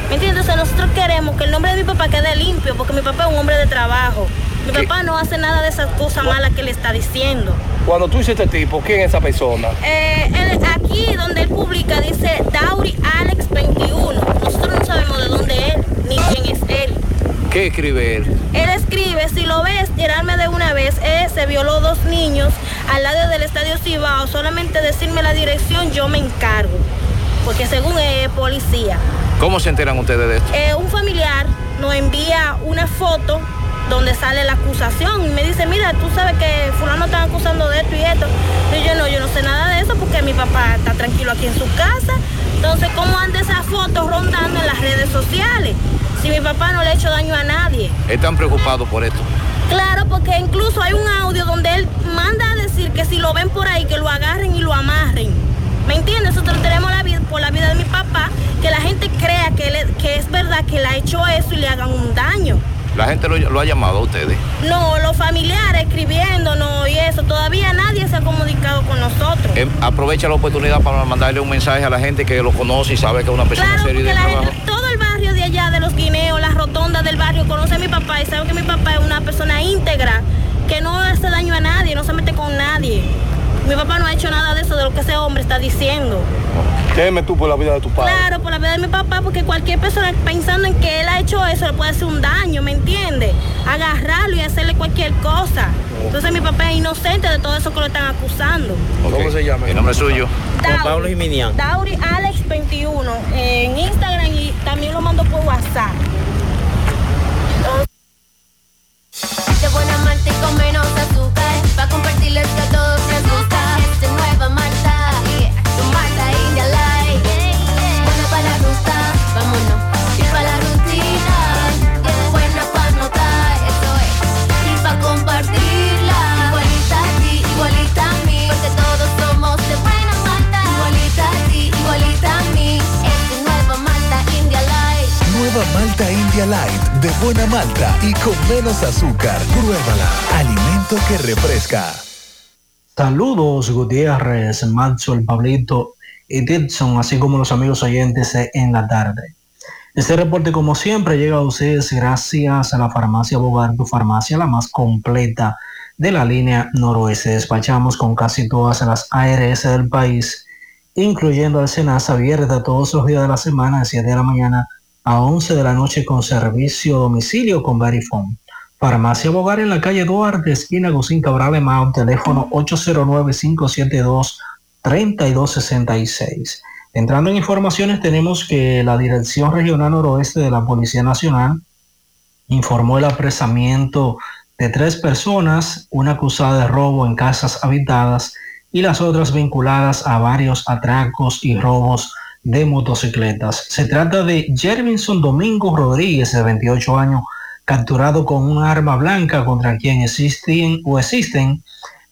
¿Me entiendes? Entonces nosotros queremos que el nombre de mi papá quede limpio, porque mi papá es un hombre de trabajo. Mi papá no hace nada de esas cosas malas que le está diciendo. Cuando tú dices este tipo, ¿quién es esa persona? Eh, él- aquí donde él publica dice Dauri Alex 21. Nosotros no sabemos de dónde es ni quién es él. ¿Qué escribe él? Él escribe, si lo ves, tirarme de una vez, eh, se violó dos niños al lado del Estadio Cibao, solamente decirme la dirección, yo me encargo. Porque según él es policía. ¿Cómo se enteran ustedes de esto? Eh, un familiar nos envía una foto donde sale la acusación y me dice, mira, tú sabes que fulano está acusando de esto y esto. Y yo no, yo no sé nada de eso porque mi papá está tranquilo aquí en su casa. Entonces, ¿cómo anda esa foto rondando en las redes sociales? Si mi papá no le ha hecho daño a nadie. Están preocupados por esto. Claro, porque incluso hay un audio donde él manda a decir que si lo ven por ahí, que lo agarren y lo amarren. ¿Me entiendes? Nosotros tenemos la vida, por la vida de mi papá, que la gente crea que, que es verdad que le ha hecho eso y le hagan un daño. La gente lo, lo ha llamado a ustedes. No, los familiares escribiéndonos y eso, todavía nadie se ha comunicado con nosotros. Em, aprovecha la oportunidad para mandarle un mensaje a la gente que lo conoce y sabe que es una persona Claro, seria de la trabajo. gente, todo el barrio de allá, de los guineos, las rotondas del barrio, conoce a mi papá y sabe que mi papá es una persona íntegra, que no hace daño a nadie, no se mete con nadie. Mi papá no ha hecho nada de eso, de lo que ese hombre está diciendo. Teme tú por la vida de tu padre. Claro, por la vida de mi papá, porque cualquier persona pensando en que él ha hecho eso le puede hacer un daño, ¿me entiende? Agarrarlo y hacerle cualquier cosa. Entonces mi papá es inocente de todo eso que lo están acusando. ¿Cómo se llama? El nombre suyo. Juan Pablo Jiminián. Dauri Alex 21 en Instagram y también lo mando por WhatsApp. De buena malta y con menos azúcar Pa' compartirles que a todos De buena malta y con menos azúcar. Pruébala. Alimento que refresca. Saludos Gutiérrez, Macho, el Pablito y Dixon, así como los amigos oyentes en la tarde. Este reporte, como siempre, llega a ustedes gracias a la farmacia Bogar, tu farmacia la más completa de la línea noroeste. Despachamos con casi todas las ARS del país, incluyendo al Senasa, abierta todos los días de la semana, de 7 de la mañana a 11 de la noche con servicio a domicilio con Verifone. Farmacia Bogar en la calle Duarte, esquina Agustín Cabral de Mao, teléfono 809-572-3266. Entrando en informaciones, tenemos que la Dirección Regional Noroeste de la Policía Nacional informó el apresamiento de tres personas, una acusada de robo en casas habitadas y las otras vinculadas a varios atracos y robos de motocicletas. Se trata de Jervinson Domingo Rodríguez, de 28 años, capturado con un arma blanca contra quien existen o existen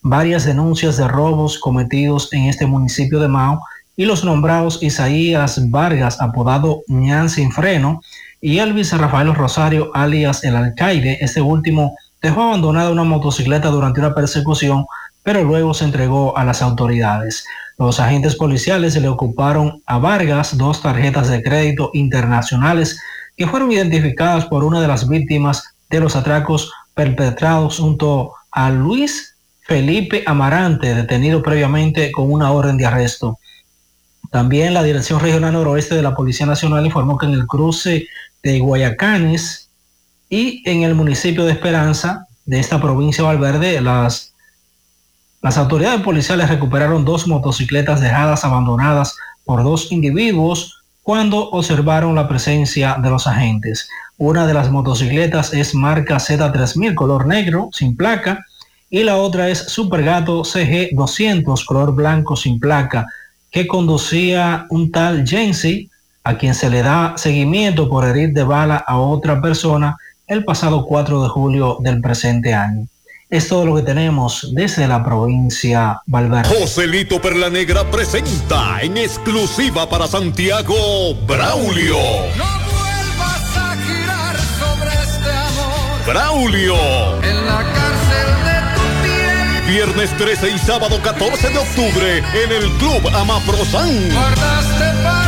varias denuncias de robos cometidos en este municipio de Mao y los nombrados Isaías Vargas, apodado Ñan Sin Freno, y Elvis Rafael Rosario, alias El Alcaide. Este último dejó abandonada una motocicleta durante una persecución, pero luego se entregó a las autoridades. Los agentes policiales le ocuparon a Vargas dos tarjetas de crédito internacionales que fueron identificadas por una de las víctimas de los atracos perpetrados junto a Luis Felipe Amarante, detenido previamente con una orden de arresto. También la Dirección Regional Noroeste de la Policía Nacional informó que en el cruce de Guayacanes y en el municipio de Esperanza de esta provincia de Valverde, las, las autoridades policiales recuperaron dos motocicletas dejadas abandonadas por dos individuos cuando observaron la presencia de los agentes. Una de las motocicletas es marca Z3000 color negro sin placa y la otra es Supergato CG200 color blanco sin placa que conducía un tal Jensi a quien se le da seguimiento por herir de bala a otra persona el pasado 4 de julio del presente año. Es todo lo que tenemos desde la provincia Valverde. Joselito Perla Negra presenta en exclusiva para Santiago Braulio. vuelvas a girar sobre este amor Braulio. en la cárcel de tu piel. Viernes 13 y sábado 14 de octubre en el Club Amaprosan. Guardaste para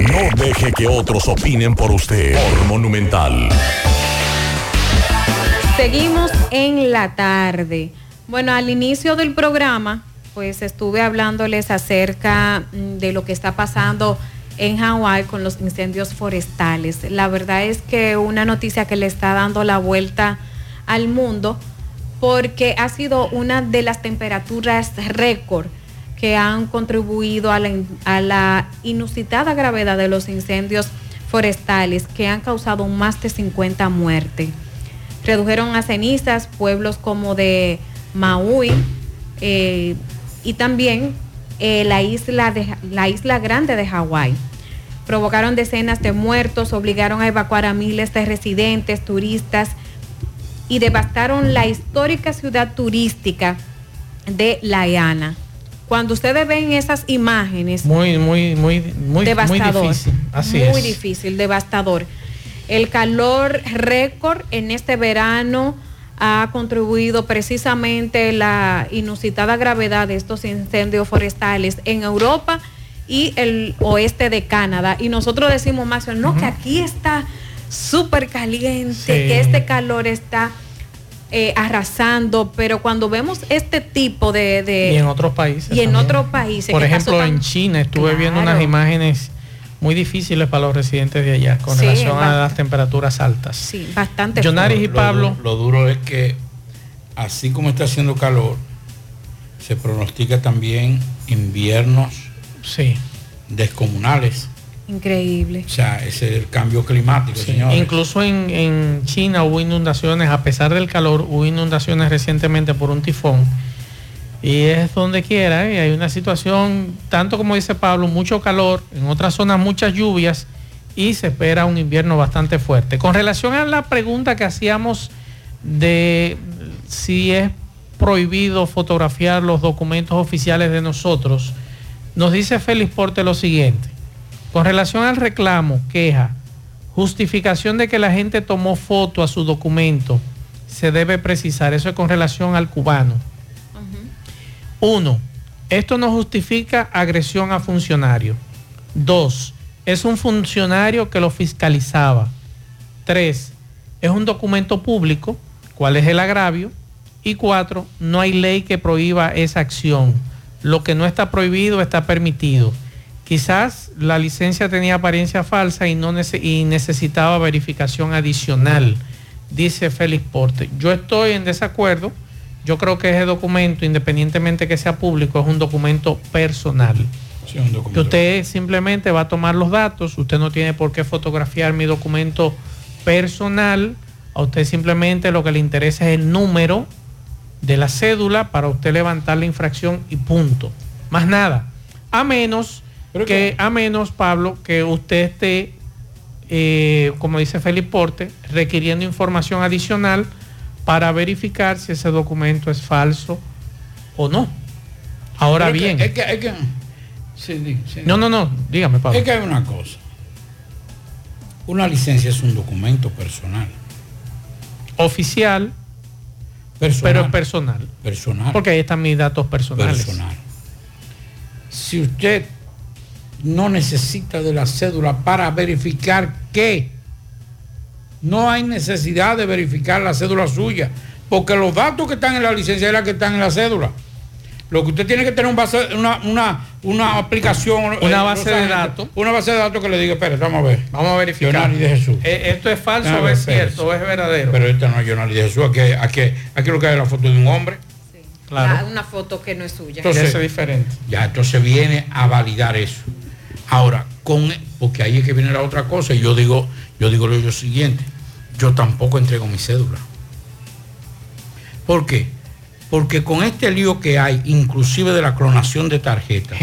No deje que otros opinen por usted. Por Monumental. Seguimos en la tarde. Bueno, al inicio del programa, pues estuve hablándoles acerca mm, de lo que está pasando en Hawái con los incendios forestales. La verdad es que una noticia que le está dando la vuelta al mundo porque ha sido una de las temperaturas récord que han contribuido a la, inusitada gravedad de los incendios forestales que han causado más de 50 muertes. Redujeron a cenizas pueblos como de Maui eh, y también eh, la, isla de, la isla grande de Hawái. Provocaron decenas de muertos, obligaron a evacuar a miles de residentes, turistas y devastaron la histórica ciudad turística de La. Cuando ustedes ven esas imágenes, Muy, muy, muy, muy, muy devastador. difícil. Así muy es. difícil, devastador. El calor récord en este verano ha contribuido precisamente la inusitada gravedad de estos incendios forestales en Europa y el oeste de Canadá. Y nosotros decimos, Maxwell, no, que aquí está súper caliente, Sí. que este calor está eh, arrasando, pero cuando vemos este tipo de... de- y en otros países. y en también. otros países. Por ejemplo, en China estuve viendo unas imágenes muy difíciles para los residentes de allá con Sí, relación a las temperaturas altas. Sí, bastante. Yonaris y Lo- Pablo. Lo, duro es que, así como está haciendo calor, se pronostica también inviernos sí. descomunales. Increíble. O sea, ese es el cambio climático, Sí, señores. Incluso en, en China hubo inundaciones, a pesar del calor, hubo inundaciones recientemente por un tifón. Y es donde quiera, ¿eh? hay una situación, tanto como dice Pablo, mucho calor, en otras zonas muchas lluvias y se espera un invierno bastante fuerte. Con relación a la pregunta que hacíamos de si es prohibido fotografiar los documentos oficiales de nosotros, nos dice Félix Porte lo siguiente. Con relación al reclamo, queja, justificación de que la gente tomó foto a su documento, se debe precisar. Eso es con relación al cubano. Uno, esto no justifica agresión a funcionario. Dos, es un funcionario que lo fiscalizaba. Tres, es un documento público. ¿Cuál es el agravio? Y cuatro, no hay ley que prohíba esa acción. Lo que no está prohibido está permitido. Quizás la licencia tenía apariencia falsa y, no nece- y necesitaba verificación adicional, dice Félix Porte. Yo estoy en desacuerdo. Yo creo que ese documento, independientemente que sea público, es un documento personal. Sí, un documento. Que usted simplemente va a tomar los datos, usted no tiene por qué fotografiar mi documento personal, a usted simplemente lo que le interesa es el número de la cédula para usted levantar la infracción y punto. Más nada. A menos que, a menos, Pablo, que usted esté, eh, como dice Felipe Porte, requiriendo información adicional para verificar si ese documento es falso o no. Ahora Pero bien. Es que, es que- sí, di- sí. No, no, no, dígame, Pablo. Es que hay una cosa. Una licencia es un documento personal. Oficial, Personal. pero personal. Personal. Porque ahí están mis datos personales. Personal. Si usted no necesita de la cédula para verificar que no hay necesidad de verificar la cédula suya, porque los datos que están en la licencia es la que están en la cédula. Lo que usted tiene que tener un base- una, una, una aplicación. Una eh, base de datos. Una base de datos que le diga, espera, vamos a ver. Vamos a verificar. Yonari de Jesús. Eh, ¿Esto es falso o ver, es espérese. cierto o es verdadero? Pero esta no es Yonari de Jesús, aquí, aquí, aquí lo que hay es la foto de un hombre. Ah, una foto que no es suya. Entonces, es diferente. Ya, entonces viene a validar eso. Ahora, con porque ahí es que viene la otra cosa, y yo digo, yo digo lo siguiente, yo tampoco entrego mi cédula. ¿Por qué? Porque con este lío que hay, inclusive de la clonación de tarjetas,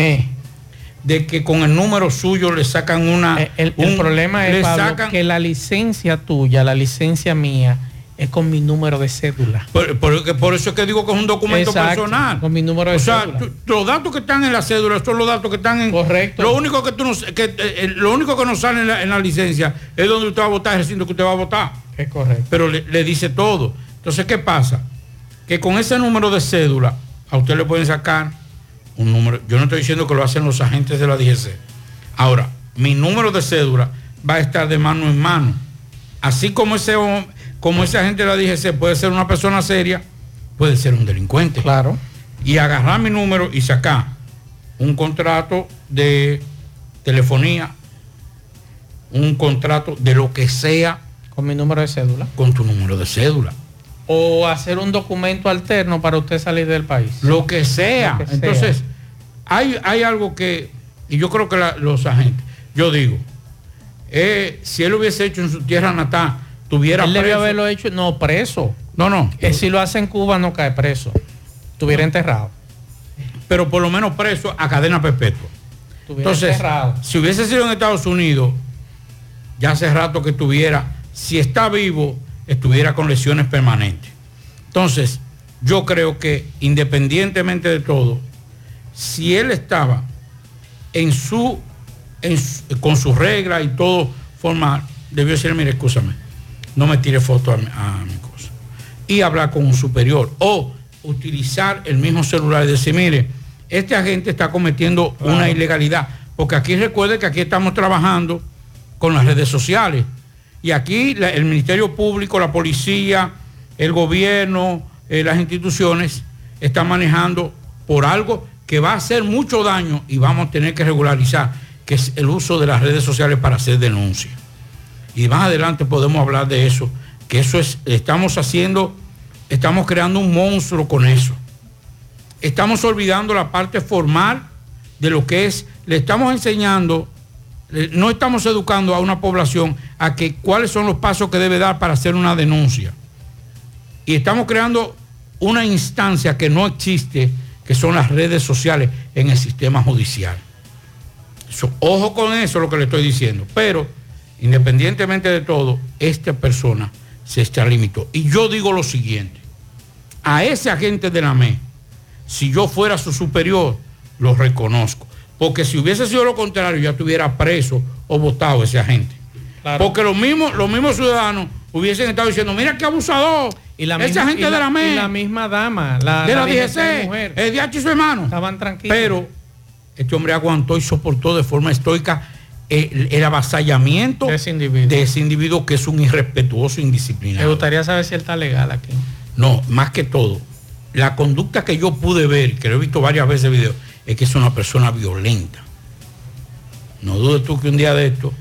de que con el número suyo le sacan una... Eh, El, el un- problema le es, Pablo, sacan- que la licencia tuya, la licencia mía, es con mi número de cédula. Por, por- por eso es que digo que es un documento Exacto, personal. Con mi número de O sea, cédula. tú- los datos que están en la cédula son los datos que están en. Correcto. Lo único que tú no, que, eh, eh, lo único que no sale en la, en la licencia es donde usted va a votar, el recinto que usted va a votar. Es correcto. Pero le, le dice todo. Entonces, ¿qué pasa? Que con ese número de cédula, a usted le pueden sacar un número. Yo no estoy diciendo que lo hacen los agentes de la DGC. Ahora, mi número de cédula va a estar de mano en mano. Así como ese, hom- como ese agente de la DGC puede ser una persona seria, puede ser un delincuente. Claro. Y agarrar mi número y sacar un contrato de telefonía, un contrato de lo que sea. Con mi número de cédula. Con tu número de cédula. O hacer un documento alterno para usted salir del país. Lo que sea. Lo que sea. Entonces, hay, hay algo que, y yo creo que la- los agentes, yo digo, eh, si él hubiese hecho en su tierra natal, tuviera Él debió preso. haberlo hecho, no, preso. No, no. Eh, si lo hace en Cuba no cae preso. Estuviera enterrado. pero por lo menos preso a cadena perpetua. Estuviera Entonces, enterrado. si hubiese sido en Estados Unidos, ya hace rato que estuviera, si está vivo, estuviera con lesiones permanentes. Entonces, yo creo que independientemente de todo, si él estaba en su, en su- con sus reglas y todo formal, debió decir, mire, escúchame, no me tire foto a, mi- a mi cosa. Y hablar con un superior o utilizar el mismo celular y decir, mire, este agente está cometiendo una ilegalidad. Porque aquí recuerde que aquí estamos trabajando con las redes sociales. Y aquí la- el Ministerio Público, la policía, el gobierno, eh, las instituciones están manejando por algo que va a hacer mucho daño y vamos a tener que regularizar, que es el uso de las redes sociales para hacer denuncias. Y más adelante podemos hablar de eso, que eso es, estamos haciendo, estamos creando un monstruo con eso. Estamos olvidando la parte formal de lo que es, le estamos enseñando, no estamos educando a una población a que cuáles son los pasos que debe dar para hacer una denuncia. Y estamos creando una instancia que no existe, que son las redes sociales en el sistema judicial. Ojo con eso lo que le estoy diciendo. Pero, independientemente de todo, esta persona se extralimitó. Y yo digo lo siguiente, a ese agente de la ME, si yo fuera su superior, lo reconozco. Porque si hubiese sido lo contrario, ya estuviera preso o votado ese agente. Porque los mismos, los mismos ciudadanos hubiesen estado diciendo, mira qué abusador. Y la misma- agente y de la- ME. y la misma dama, la- de la, la DGC, DGC mujer. el DH y su hermano. Estaban tranquilos. Pero este hombre aguantó y soportó de forma estoica el, el avasallamiento de ese, individuo. que es un irrespetuoso e Me indisciplinado. gustaría saber si él está legal aquí. No, más que todo, la conducta que yo pude ver, que lo he visto varias veces en video, es que es una persona violenta. No dudes tú que un día de esto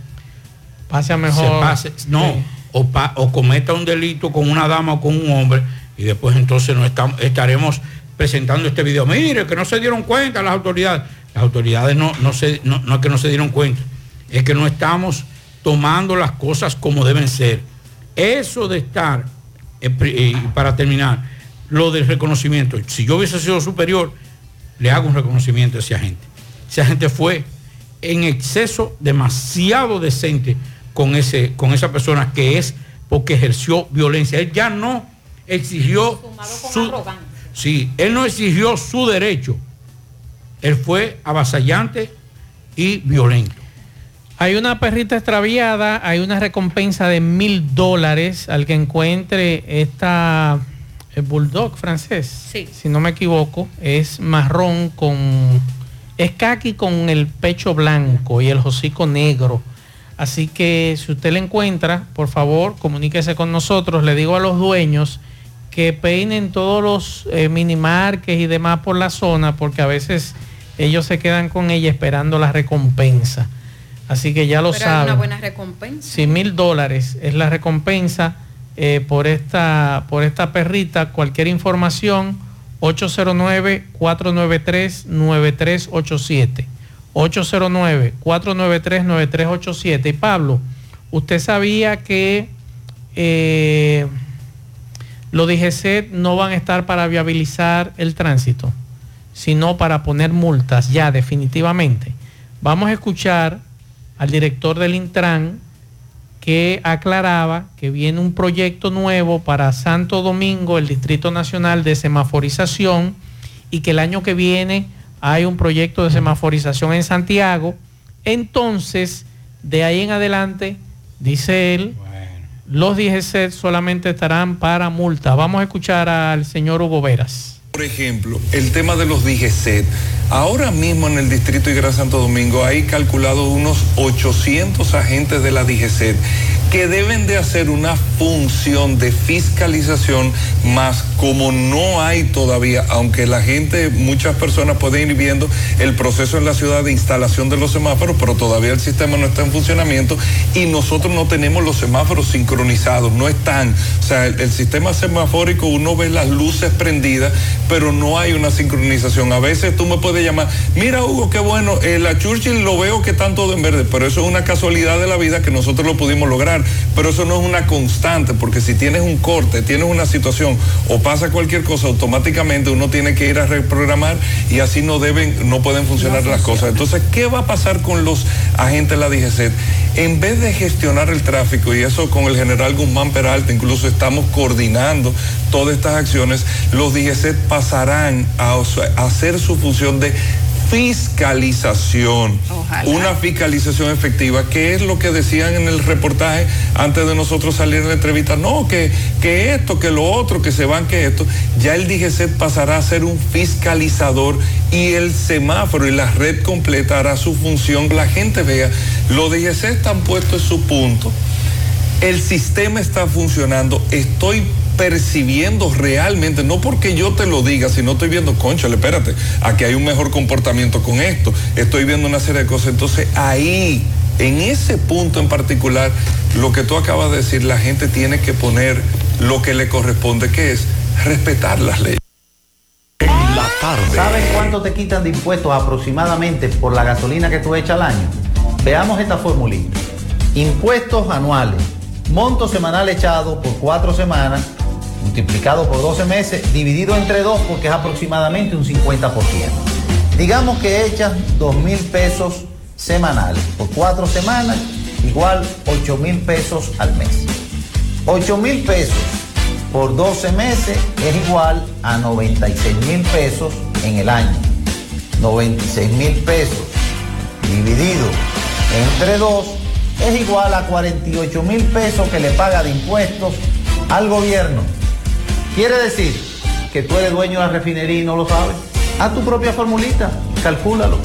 Pase a se mejor. pase, no, Sí. o, pa- o cometa un delito con una dama o con un hombre y después entonces no estamos, estaremos presentando este video. Mire, que no se dieron cuenta las autoridades. Las autoridades no, no, se, no, no es que no se dieron cuenta, es que no estamos tomando las cosas como deben ser. Eso de estar, eh, eh, para terminar, lo del reconocimiento. Si yo hubiese sido superior, le hago un reconocimiento a ese agente. Ese agente fue en exceso demasiado decente con, ese, con esa persona que es porque ejerció violencia. Él ya no exigió su, sí, él no exigió su derecho. Él fue avasallante y violento. Hay una perrita extraviada, hay una recompensa de mil dólares al que encuentre esta el bulldog francés. Sí. Si no me equivoco, es marrón con. Es caqui con el pecho blanco y el hocico negro. Así que si usted la encuentra, por favor, comuníquese con nosotros. Le digo a los dueños que peinen todos los eh, minimarques y demás por la zona, porque a veces ellos se quedan con ella esperando la recompensa. Así que ya lo Pero hay saben. una buena recompensa. Sí, mil dólares es la recompensa eh, por, esta, por esta perrita. Cualquier información, 809-493-9387. 809-493-9387. Y Pablo, ¿usted sabía que eh, los DGC no van a estar para viabilizar el tránsito, sino para poner multas ya definitivamente? vamos a escuchar al director del Intran que aclaraba que viene un proyecto nuevo para Santo Domingo, el Distrito Nacional de Semaforización, y que el año que viene hay un proyecto de semaforización en Santiago. Entonces, de ahí en adelante, dice él, los DGC solamente estarán para multa. Vamos a escuchar al señor Hugo Veras. Por ejemplo, el tema de los DGCET. Ahora mismo en el distrito de Gran Santo Domingo hay calculado unos 800 agentes de la DGCET que deben de hacer una función de fiscalización, más como no hay todavía, aunque la gente, muchas personas pueden ir viendo el proceso en la ciudad de instalación de los semáforos, pero todavía el sistema no está en funcionamiento y nosotros no tenemos los semáforos sincronizados, no están. O sea, el, el sistema semafórico, uno ve las luces prendidas, pero no hay una sincronización. A veces tú me puedes llamar, mira Hugo, qué bueno, eh, la Churchill lo veo que están todo en verde, pero eso es una casualidad de la vida que nosotros lo pudimos lograr, pero eso no es una constante, porque si tienes un corte, tienes una situación o pasa cualquier cosa, automáticamente uno tiene que ir a reprogramar y así no deben, no pueden funcionar las cosas. Entonces, ¿qué va a pasar con los agentes de la DGC? En vez de gestionar el tráfico, y eso con el general Guzmán Peralta, incluso estamos coordinando todas estas acciones, los DGC pasarán a, a hacer su función de fiscalización, una fiscalización efectiva, que es lo que decían en el reportaje antes de nosotros salir en la entrevista, no, que, que esto, que lo otro, que se van, que esto, ya el DGC pasará a ser un fiscalizador y el semáforo y la red completa hará su función, la gente vea, los DGC están puestos en su punto, el sistema está funcionando, estoy percibiendo realmente, no porque yo te lo diga, sino estoy viendo, conchale, espérate, aquí hay un mejor comportamiento con esto, estoy viendo una serie de cosas. Entonces ahí, en ese punto en particular, lo que tú acabas de decir, la gente tiene que poner lo que le corresponde, que es respetar las leyes. La tarde. ¿Sabes cuánto te quitan de impuestos aproximadamente por la gasolina que tú echas al año? Veamos esta formulita. Impuestos anuales. Monto semanal echado por cuatro semanas, multiplicado por 12 meses, dividido entre dos porque es aproximadamente un 50%. Digamos que echas 2 mil pesos semanales por cuatro semanas, igual 8 mil pesos al mes. 8 mil pesos por 12 meses es igual a 96 mil pesos en el año. 96 mil pesos dividido entre dos es igual a 48 mil pesos que le paga de impuestos al gobierno. Quiere decir que tú eres dueño de la refinería y no lo sabes. Haz tu propia formulita, calcúlalo.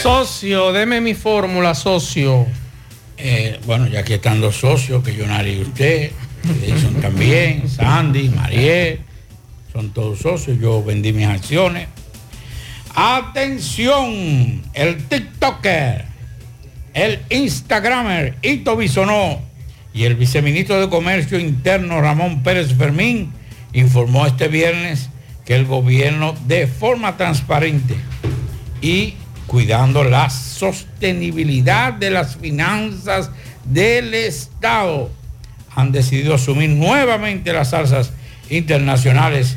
Socio, deme mi fórmula, socio. Eh, bueno, ya que están los socios, que yo y usted, Edison también, Sandy, Mariel, son todos socios, yo vendí mis acciones. Atención, el TikToker, el Instagramer Ito Bisonó y el viceministro de Comercio Interno Ramón Pérez Fermín informó este viernes que el gobierno de forma transparente y cuidando la sostenibilidad de las finanzas del Estado han decidido asumir nuevamente las alzas internacionales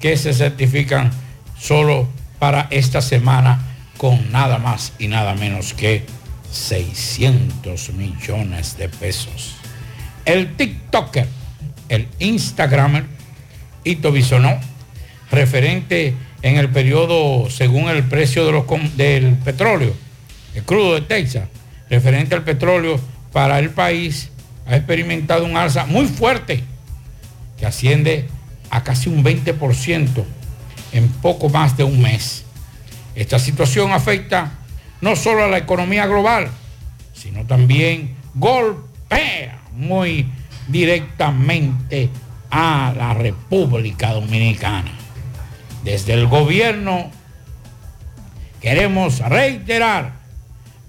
que se certifican solo para esta semana con nada más y nada menos que 600 millones de pesos. El TikToker, el Instagramer, Ito Bisonó, referente en el periodo según el precio del petróleo, el crudo de Texas, referente al petróleo para el país, ha experimentado un alza muy fuerte que asciende a casi un 20% en poco más de un mes. Esta situación afecta no solo a la economía global, sino también golpea muy directamente a la República Dominicana. Desde el gobierno queremos reiterar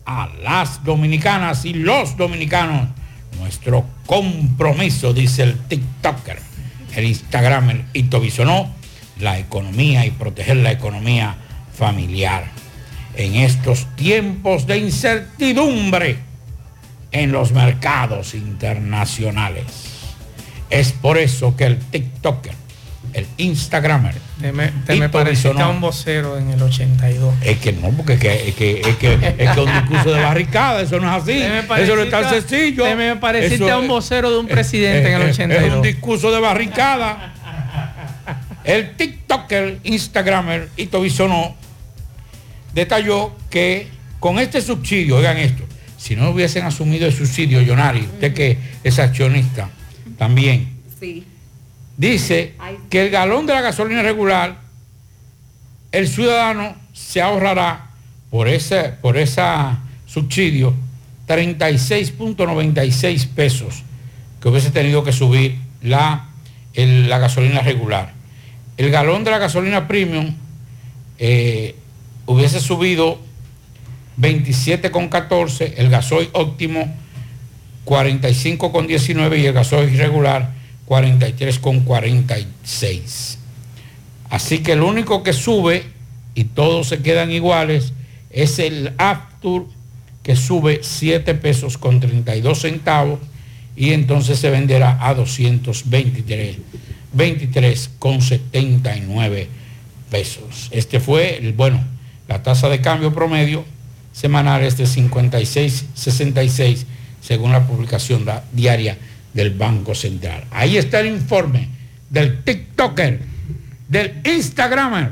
a las dominicanas y los dominicanos nuestro compromiso, dice el TikToker, el Instagramer Ito Bisonó, la economía y proteger la economía familiar. En estos tiempos de incertidumbre en los mercados internacionales. Es por eso que el TikToker el Instagramer. Te me, te me a un vocero en el 82. Es que no, porque es que es que es que, es que un discurso de barricada, eso no es así. Eso no es tan sencillo. te me pareciste Eso a un vocero de un es- presidente en el es- Es 82. un discurso de barricada. El TikToker, Instagramer, Ito Bisonó, detalló que con este subsidio, oigan esto, si no hubiesen asumido el subsidio, Yonari, usted que es accionista también, Sí. dice que el galón de la gasolina regular, el ciudadano se ahorrará por ese, por esa subsidio 36.96 pesos que hubiese tenido que subir la, el- la gasolina regular. El galón de la gasolina premium eh, hubiese subido 27,14, el gasoil óptimo 45,19 y el gasoil regular 43,46. Así que el único que sube y todos se quedan iguales es el Aptur que sube 7 pesos con 32 centavos y entonces se venderá a 223 23 con 79 pesos. Este fue, el, bueno, la tasa de cambio promedio semanal es de 56.66 según la publicación da- diaria del Banco Central. Ahí está el informe del TikToker, del Instagramer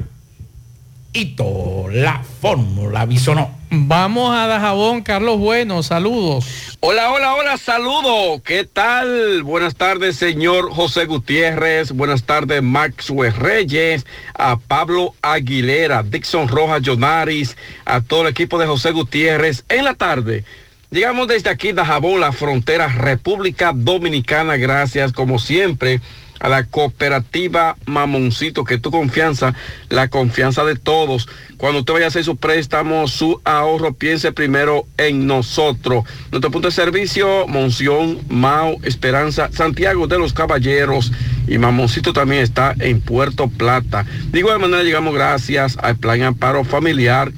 y toda la fórmula bisonó. Vamos a Dajabón, Carlos Bueno, saludos. Hola, hola, hola, saludo. ¿Qué tal? Buenas tardes, señor José Gutiérrez. Buenas tardes, Maxwell Reyes, a Pablo Aguilera, Dixon Rojas Jonaris, a todo el equipo de José Gutiérrez. En la tarde, llegamos desde aquí, Dajabón, la frontera República Dominicana. Gracias, como siempre, a la cooperativa Mamoncito, que tu confianza, la confianza de todos. Cuando usted vaya a hacer su préstamo, su ahorro, piense primero en nosotros. Nuestro punto de servicio, Monción, Mao, Esperanza, Santiago de los Caballeros y Mamoncito también está en Puerto Plata. De igual manera llegamos gracias al Plan Amparo Familiar,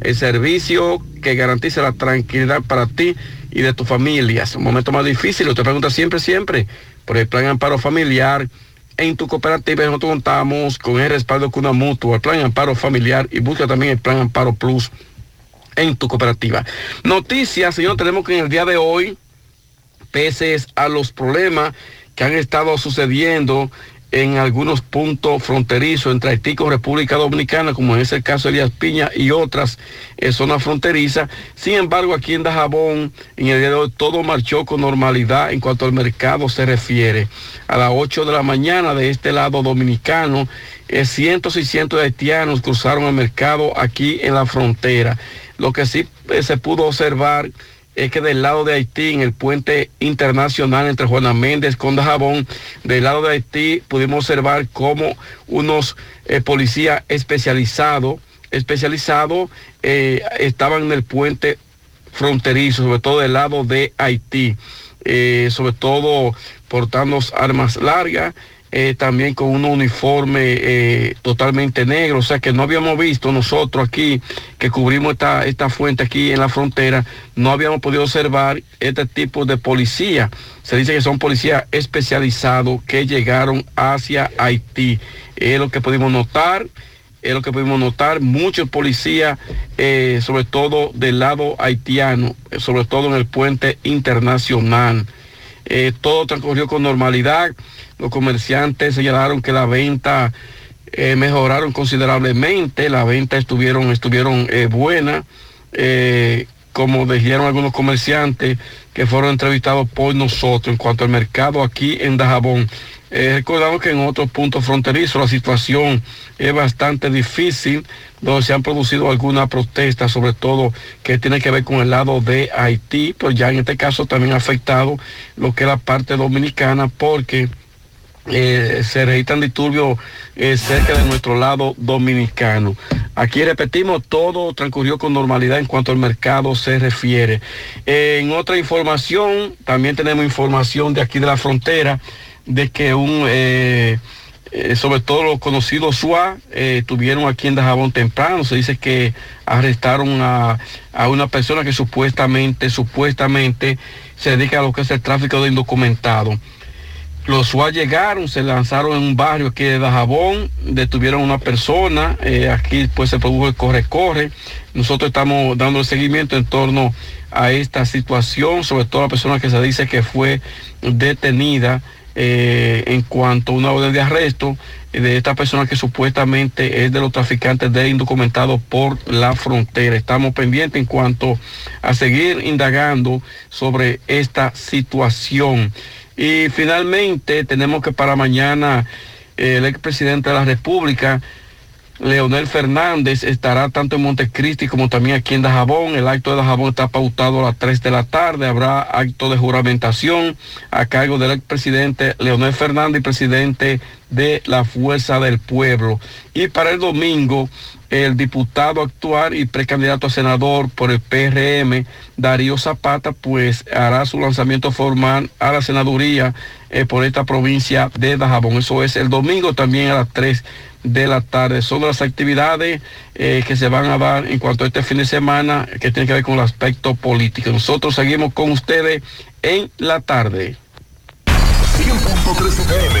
el servicio que garantiza la tranquilidad para ti y de tu familia. Es un momento más difícil, usted pregunta siempre, siempre por el plan amparo familiar. En tu cooperativa nosotros contamos con el respaldo de una mutua, el plan amparo familiar y busca también el plan amparo plus en tu cooperativa. Noticias, señor, tenemos que en el día de hoy, pese a los problemas que han estado sucediendo en algunos puntos fronterizos entre Haití con República Dominicana, como es el caso de Elías Piña y otras eh, zonas fronterizas. Sin embargo, aquí en Dajabón, en el día de hoy, todo marchó con normalidad en cuanto al mercado se refiere. A las 8 de la mañana de este lado dominicano, eh, cientos y cientos de haitianos cruzaron el mercado aquí en la frontera. Lo que sí eh, se pudo observar es que del lado de Haití, en el puente internacional entre Juana Méndez con Dajabón, del lado de Haití pudimos observar cómo unos eh, policías especializados, especializados, eh, estaban en el puente fronterizo, sobre todo del lado de Haití, eh, sobre todo portando armas largas, eh, también con un uniforme eh, totalmente negro, o sea que no habíamos visto nosotros aquí que cubrimos esta, esta fuente aquí en la frontera, no habíamos podido observar este tipo de policía. Se dice que son policías especializados que llegaron hacia Haití. Es lo que pudimos notar es lo que pudimos notar, muchos policías, eh, sobre todo del lado haitiano, sobre todo en el puente internacional. Todo transcurrió con normalidad. Los comerciantes señalaron que la venta eh, mejoraron considerablemente, la venta estuvieron, estuvieron eh, buenas, eh, como dijeron algunos comerciantes que fueron entrevistados por nosotros en cuanto al mercado aquí en Dajabón. Recordamos que en otros puntos fronterizos la situación es bastante difícil, donde se han producido algunas protestas, sobre todo que tiene que ver con el lado de Haití, pero ya en este caso también ha afectado lo que es la parte dominicana, porque eh, se registran disturbios eh, cerca de nuestro lado dominicano. Aquí repetimos, todo transcurrió con normalidad en cuanto al mercado se refiere. En otra información, también tenemos información de aquí de la frontera, de que un, eh, sobre todo los conocidos SUA, eh, tuvieron aquí en Dajabón temprano. Se dice que arrestaron a, a una persona que supuestamente, supuestamente se dedica a lo que es el tráfico de indocumentados. Los SWAT llegaron, se lanzaron en un barrio aquí de Dajabón, detuvieron a una persona, eh, aquí pues se produjo el corre-corre. Nosotros estamos dando el seguimiento en torno a esta situación, sobre todo la persona que se dice que fue detenida eh, en cuanto a una orden de arresto de esta persona que supuestamente es de los traficantes de indocumentados por la frontera. Estamos pendientes en cuanto a seguir indagando sobre esta situación. Y finalmente tenemos que para mañana eh, el expresidente de la República, Leonel Fernández, estará tanto en Montecristi como también aquí en Dajabón. El acto de Dajabón está pautado a las 3 de la tarde. Habrá acto de juramentación a cargo del expresidente Leonel Fernández presidente de la Fuerza del Pueblo. Y para el domingo, el diputado actual y precandidato a senador por el PRM, Darío Zapata, pues hará su lanzamiento formal a la senaduría eh, por esta provincia de Dajabón. Eso es el domingo también a las 3 de la tarde. Son las actividades eh, que se van a dar en cuanto a este fin de semana que tiene que ver con el aspecto político. Nosotros seguimos con ustedes en la tarde. 100.3 FM,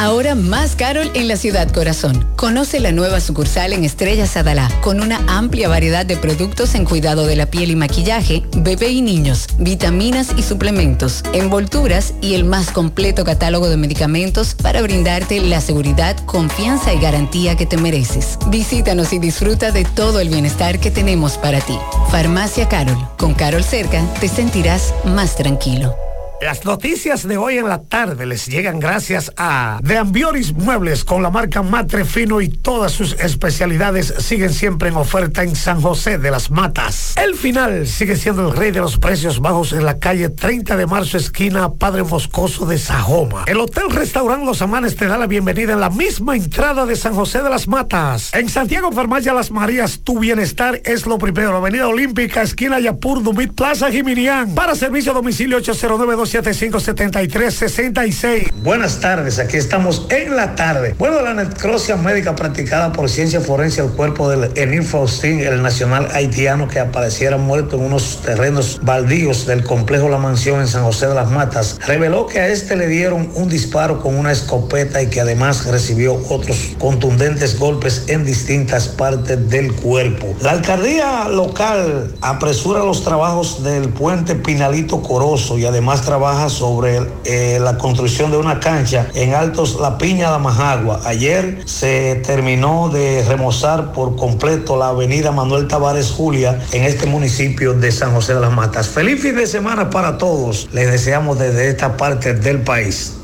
Ahora más Carol en la ciudad corazón. Conoce la nueva sucursal en Estrella Sadalá con una amplia variedad de productos en cuidado de la piel y maquillaje, bebé y niños, vitaminas y suplementos, envolturas y el más completo catálogo de medicamentos para brindarte la seguridad, confianza y garantía que te mereces. Visítanos y disfruta de todo el bienestar que tenemos para ti. Farmacia Carol. Con Carol cerca te sentirás más tranquilo. Las noticias de hoy en la tarde les llegan gracias a De Ambioris Muebles con la marca Matre Fino y todas sus especialidades siguen siempre en oferta en San José de las Matas. El final sigue siendo el rey de los precios bajos en la calle 30 de marzo esquina Padre Moscoso de Sajoma. El Hotel Restaurant Los Amanes te da la bienvenida en la misma entrada de San José de las Matas. En Santiago Farmacia Las Marías tu bienestar es lo primero. Avenida Olímpica esquina Yapur Dumit Plaza Jiminián. Para servicio a domicilio 809 757366 Buenas tardes, aquí estamos en la tarde. Bueno, la necrosia médica practicada por ciencia forense al cuerpo del Enil Faustín, el nacional haitiano que apareciera muerto en unos terrenos baldíos del complejo La Mansión en San José de las Matas, reveló que a este le dieron un disparo con una escopeta y que además recibió otros contundentes golpes en distintas partes del cuerpo. La alcaldía local apresura los trabajos del puente Pinalito Corozo y además trabaja sobre eh, la construcción de una cancha en Altos La Piña de Majagua. Ayer se terminó de remozar por completo la avenida Manuel Tavares Julia en este municipio de San José de las Matas. Feliz fin de semana para todos. Les deseamos desde esta parte del país.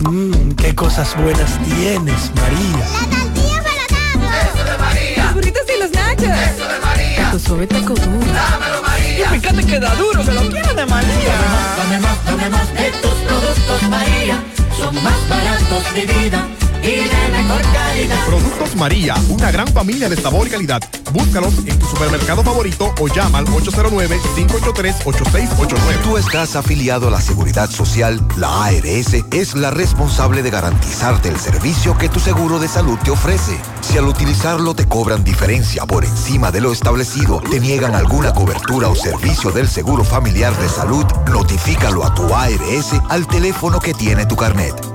Mmm, qué cosas buenas tienes, María. La tortilla para Eso de María. Los burritos y los nachos. Eso de María. Tu suave taco duro. Dámelo, María. Y fíjate que da duro, que lo quiero de María. Dame más, dame más de tus productos, María. Son más baratos de vida y de mejor calidad. Productos María, una gran familia de sabor y calidad. Búscalos en tu supermercado favorito o llama al 809-583-8689. Tú estás afiliado a la Seguridad Social, la ARS es la responsable de garantizarte el servicio que tu seguro de salud te ofrece. Si al utilizarlo te cobran diferencia por encima de lo establecido, te niegan alguna cobertura o servicio del Seguro Familiar de Salud, notifícalo a tu ARS al teléfono que tiene tu carnet.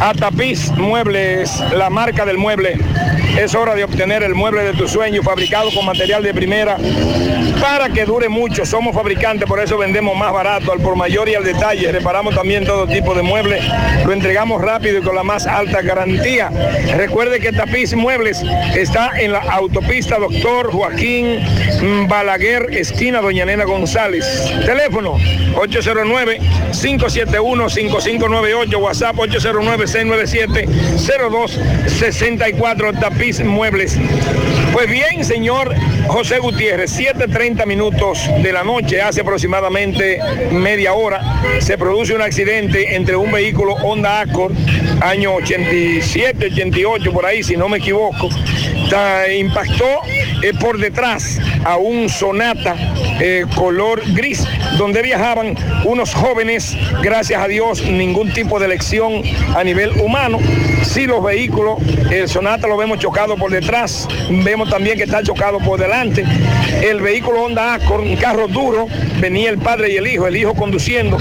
a Tapiz Muebles, la marca del mueble. Es hora de obtener el mueble de tu sueño fabricado con material de primera para que dure mucho. Somos fabricantes, por eso vendemos más barato, al por mayor y al detalle. Reparamos también todo tipo de muebles. Lo entregamos rápido y con la más alta garantía. Recuerde que Tapiz Muebles está en la autopista Doctor Joaquín Balaguer, esquina Doña Nena González. Teléfono 809-571-5598, WhatsApp 809 809-697-0264 Tapiz Muebles. Pues bien, señor José Gutiérrez, 7.30 minutos de la noche, hace aproximadamente media hora, se produce un accidente entre un vehículo Honda Accord, año 87, 88, por ahí, si no me equivoco. Impactó eh, por detrás a un Sonata eh, color gris, donde viajaban unos jóvenes, gracias a Dios, ningún tipo de lección a nivel humano. Sí, los vehículos, el Sonata lo vemos chocado por detrás, vemos también que está chocado por delante. El vehículo Honda Accord, un carro duro, venía el padre y el hijo, el hijo conduciendo,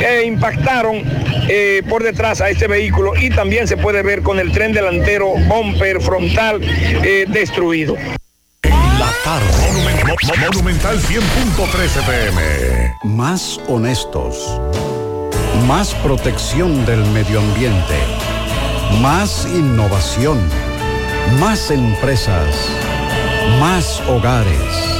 e impactaron eh, por detrás a este vehículo y también se puede ver con el tren delantero bumper frontal eh, destruido. La tarde. Monumen- Mo- Monumental 100.13 pm. Más honestos. Más protección del medio ambiente. Más innovación. Más empresas. Más hogares.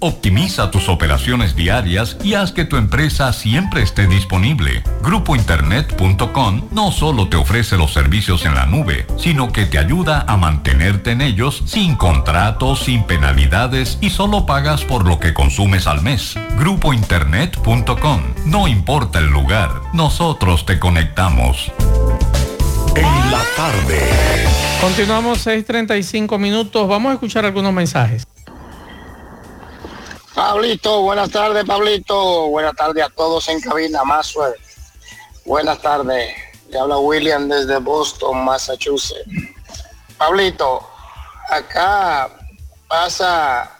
Optimiza tus operaciones diarias y haz que tu empresa siempre esté disponible. Grupointernet.com no solo te ofrece los servicios en la nube, sino que te ayuda a mantenerte en ellos sin contratos, sin penalidades y solo pagas por lo que consumes al mes. Grupointernet.com. No importa el lugar, nosotros te conectamos. En la tarde. Continuamos 6:35 minutos. Vamos a escuchar algunos mensajes. Pablito, buenas tardes, Pablito. Buenas tardes a todos en cabina, más Buenas tardes. Le habla William desde Boston, Massachusetts. Pablito, acá pasa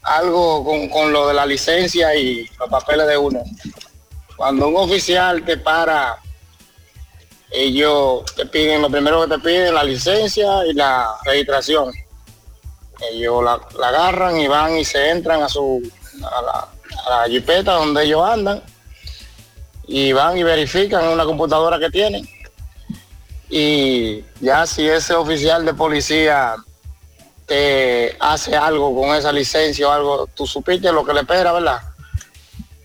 algo con, con lo de la licencia y los papeles de uno. Cuando un oficial te para, ellos te piden, lo primero que te piden, la licencia y la registración. Ellos la, la agarran y van y se entran a su a la, a la jipeta donde ellos andan y van y verifican una computadora que tienen. Y ya si ese oficial de policía te hace algo con esa licencia o algo, tú supiste lo que le espera, ¿verdad?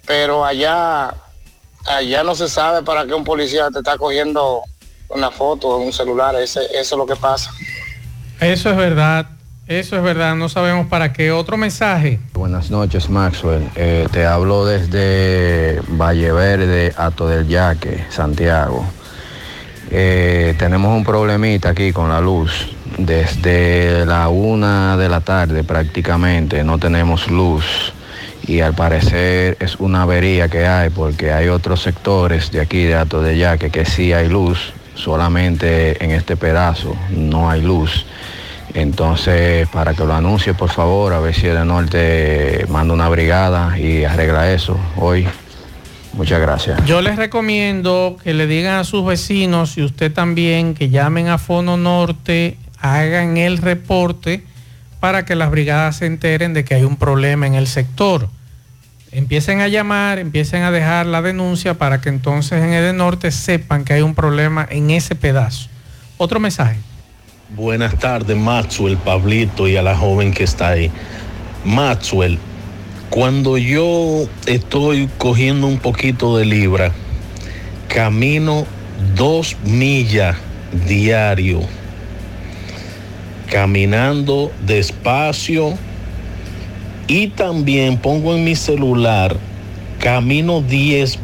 Pero allá, allá no se sabe para qué un policía te está cogiendo una foto en un celular, ese, eso es lo que pasa. Eso es verdad. Eso es verdad. No sabemos para qué. Otro mensaje. Buenas noches, Maxwell. Eh, te hablo desde Valle Verde, Ato del Yaque, Santiago. Eh, tenemos un problemita aquí con la luz. Desde la una de la tarde prácticamente no tenemos luz y al parecer es una avería que hay porque hay otros sectores de aquí de Ato del Yaque que sí hay luz, solamente en este pedazo no hay luz. Entonces, para que lo anuncie, por favor, a ver si el norte manda una brigada y arregla eso hoy. Muchas gracias. Yo les recomiendo que le digan a sus vecinos y usted también que llamen a Fono Norte, hagan el reporte para que las brigadas se enteren de que hay un problema en el sector. Empiecen a llamar, empiecen a dejar la denuncia para que entonces en el norte sepan que hay un problema en ese pedazo. Otro mensaje. Buenas tardes, Maxwell, Pablito y a la joven que está ahí. Maxwell, cuando yo estoy cogiendo un poquito de libra, camino dos millas diario, caminando despacio y también pongo en mi celular, camino 10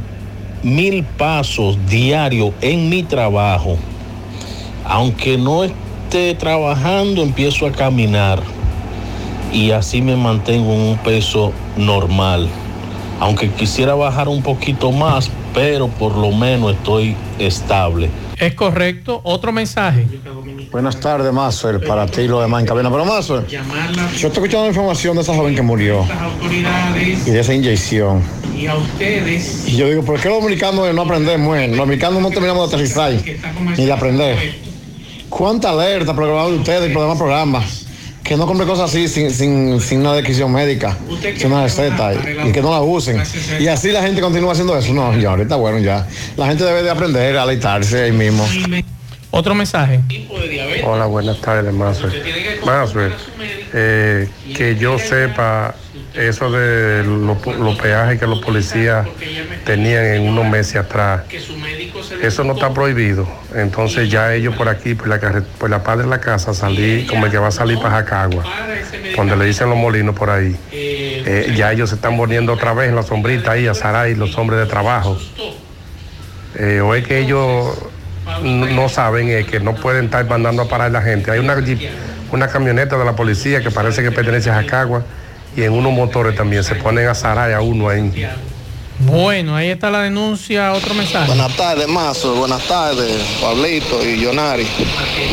mil pasos diario en mi trabajo. Aunque no esté trabajando, empiezo a caminar y así me mantengo en un peso normal. Aunque quisiera bajar un poquito más, pero por lo menos estoy estable. Es correcto. Otro mensaje. Buenas tardes, Mazuel, para ti y lo demás en cabina. Pero Mazuel, yo estoy escuchando información de esa joven que murió y de esa inyección. Y a ustedes. Y yo digo, ¿por qué los dominicanos no aprendemos? Los dominicanos no terminamos de aterrizar ni de aprender. ¿Cuánta alerta por el programa de ustedes y demás programas? Que no compre cosas así sin, sin, sin una descripción médica, sin una receta y, y que no la usen. Y así la gente continúa haciendo eso. No, ya ahorita bueno, ya. La gente debe de aprender a aleitarse ahí mismo. Otro mensaje. Hola, buenas tardes, Mazuel. Mazuel, eh, que yo sepa eso de los, los peajes que los policías tenían en unos meses atrás, eso no está prohibido. Entonces ya ellos por aquí, por la, por la parte de la casa, salí como el que va a salir para Jacagua, donde le dicen los molinos por ahí. Eh, ya ellos se están poniendo otra vez en la sombrita ahí a Saray, los hombres de trabajo. Eh, o es que ellos no, saben eh, que no pueden estar mandando a parar la gente. Hay una, una camioneta de la policía que parece que pertenece a Jacagua y en unos motores también se ponen a Saray a uno ahí. Bueno, ahí está la denuncia. Otro mensaje. Buenas tardes, Mazo. Buenas tardes, Pablito y Yonari.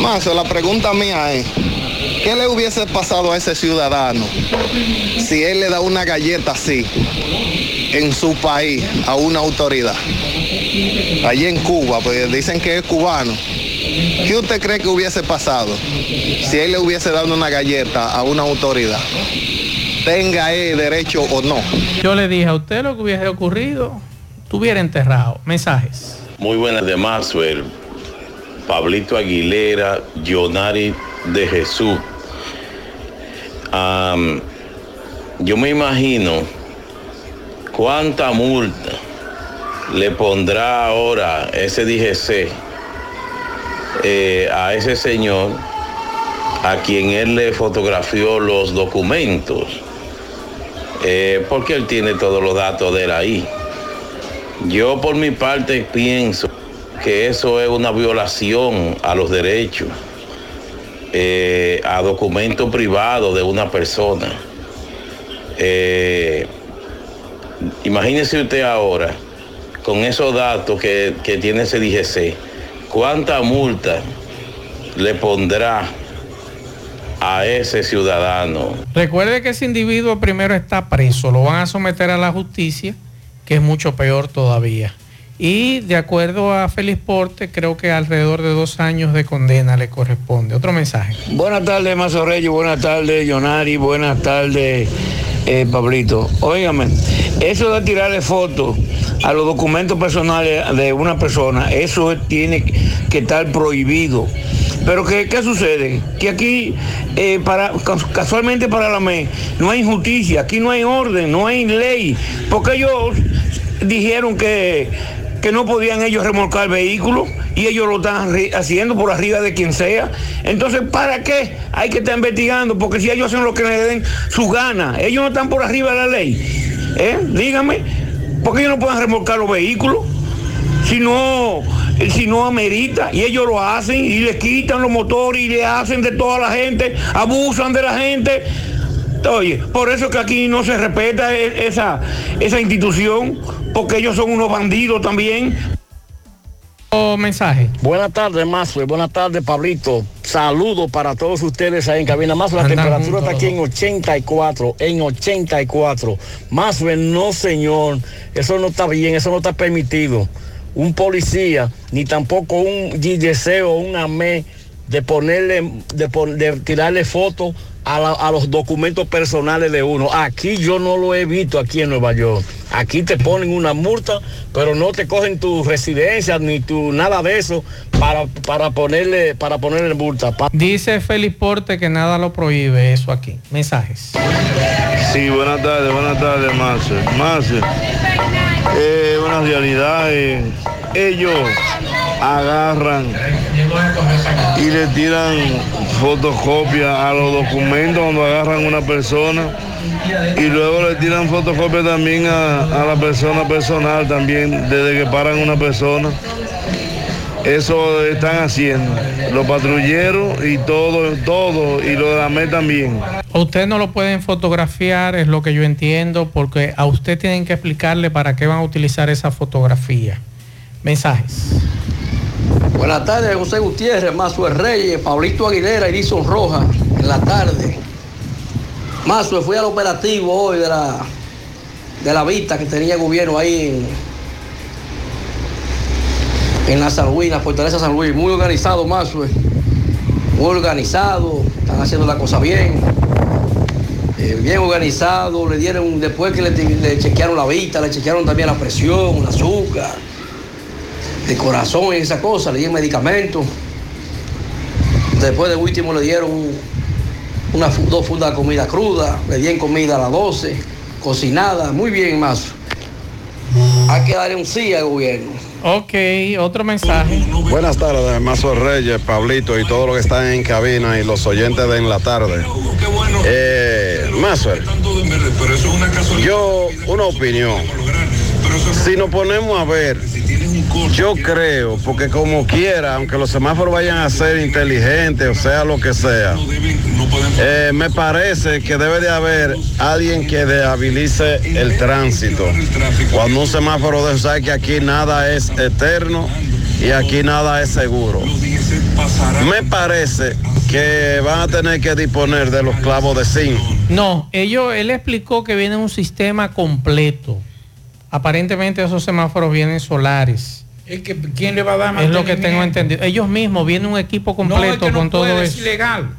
Mazo, la pregunta mía es, ¿qué le hubiese pasado a ese ciudadano si él le da una galleta así en su país a una autoridad? Allí en Cuba, pues dicen que es cubano. ¿Qué usted cree que hubiese pasado si él le hubiese dado una galleta a una autoridad? Tenga él derecho o no. Yo le dije a usted lo que hubiese ocurrido, tuviera enterrado. Mensajes. Muy buenas de Maxwell, Pablito Aguilera, Yonari de Jesús. Yo me imagino cuánta multa le pondrá ahora ese DGC eh, a ese señor a quien él le fotografió los documentos, eh, porque él tiene todos los datos de él ahí. Yo por mi parte pienso que eso es una violación a los derechos, eh, a documentos privados de una persona. Eh, imagínese usted ahora, con esos datos que, que tiene ese DGC, cuánta multa le pondrá a ese ciudadano. Recuerde que ese individuo primero está preso, lo van a someter a la justicia, que es mucho peor todavía. Y de acuerdo a Félix Porte, creo que alrededor de dos años de condena le corresponde. Otro mensaje. Buenas tardes, Mazo Reyes. Buenas tardes, Yonari. Buenas tardes, eh, Pablito. Óigame, eso de tirarle fotos a los documentos personales de una persona, eso tiene que estar prohibido. Pero ¿qué, qué sucede? Que aquí, eh, para, cas- casualmente para la ME, no hay justicia, aquí no hay orden, no hay ley, porque ellos dijeron que, que no podían ellos remolcar vehículos y ellos lo están haciendo por arriba de quien sea. Entonces, ¿para qué? Hay que estar investigando, porque si ellos hacen lo que le den su gana, ellos no están por arriba de la ley. ¿Eh? Dígame, ¿por qué ellos no pueden remolcar los vehículos? Si no, si no amerita, y ellos lo hacen y le quitan los motores y le hacen de toda la gente, abusan de la gente. Oye, por eso que aquí no se respeta e- esa, esa institución, porque ellos son unos bandidos también. O mensaje. Buenas tardes, Mazo. Buenas tardes, Pablito. Saludos para todos ustedes ahí en cabina. Más la Andan temperatura está aquí en 84, en 84. Más no, señor. Eso no está bien, eso no está permitido. Un policía, ni tampoco un GDC o un AME de ponerle, de, de tirarle fotos a, la- a los documentos personales de uno. Aquí yo no lo he visto aquí en Nueva York. Aquí te ponen una multa, pero no te cogen tu residencia ni tu nada de eso para, para ponerle para ponerle multa. Pa- Dice Félix Porte que nada lo prohíbe eso aquí. Mensajes. Sí, buenas tardes, buenas tardes, Marce. Marce, eh, una realidad, ellos agarran y le tiran fotocopia a los documentos cuando agarran una persona y luego le tiran fotocopia también a, a la persona personal también desde que paran una persona. Eso están haciendo los patrulleros y todo, todo, y lo de la MED también. A usted no lo pueden fotografiar, es lo que yo entiendo, porque a usted tienen que explicarle para qué van a utilizar esa fotografía. Mensajes. Buenas tardes, José Gutiérrez, Mazue Reyes, Pablito Aguilera y Dison Roja, en la tarde. Mazue, fui al operativo hoy de la, de la vista que tenía el gobierno ahí en, en la San Luis, la Fortaleza San Luis. Muy organizado, Mazue. Muy organizado, están haciendo la cosa bien. Eh, bien organizado, le dieron, después que le, chequearon la vista, le chequearon también la presión, el azúcar de corazón y esa cosa, le dieron medicamentos. Después de último le dieron una, dos fundas de comida cruda, le dieron comida a las 12, cocinada, muy bien más. Hay que darle un sí al gobierno. Ok, otro mensaje. Buenas tardes, Mazo Reyes, Pablito y todos los que están en cabina y los oyentes de en la tarde. Eh, Mazo, yo, una opinión. Si nos ponemos a ver, yo creo, porque como quiera, aunque los semáforos vayan a ser inteligentes, o sea lo que sea, eh, me parece que debe de haber alguien que dehabilice el tránsito. Cuando un semáforo de sabe que aquí nada es eterno y aquí nada es seguro. Me parece que van a tener que disponer de los clavos de zinc. No, ellos, él explicó que viene un sistema completo. Aparentemente esos semáforos vienen solares. Es que, ¿Quién le va a dar Es lo que tengo entendido. Ellos mismos vienen un equipo completo no, es que no con todo puede, eso. Es ilegal.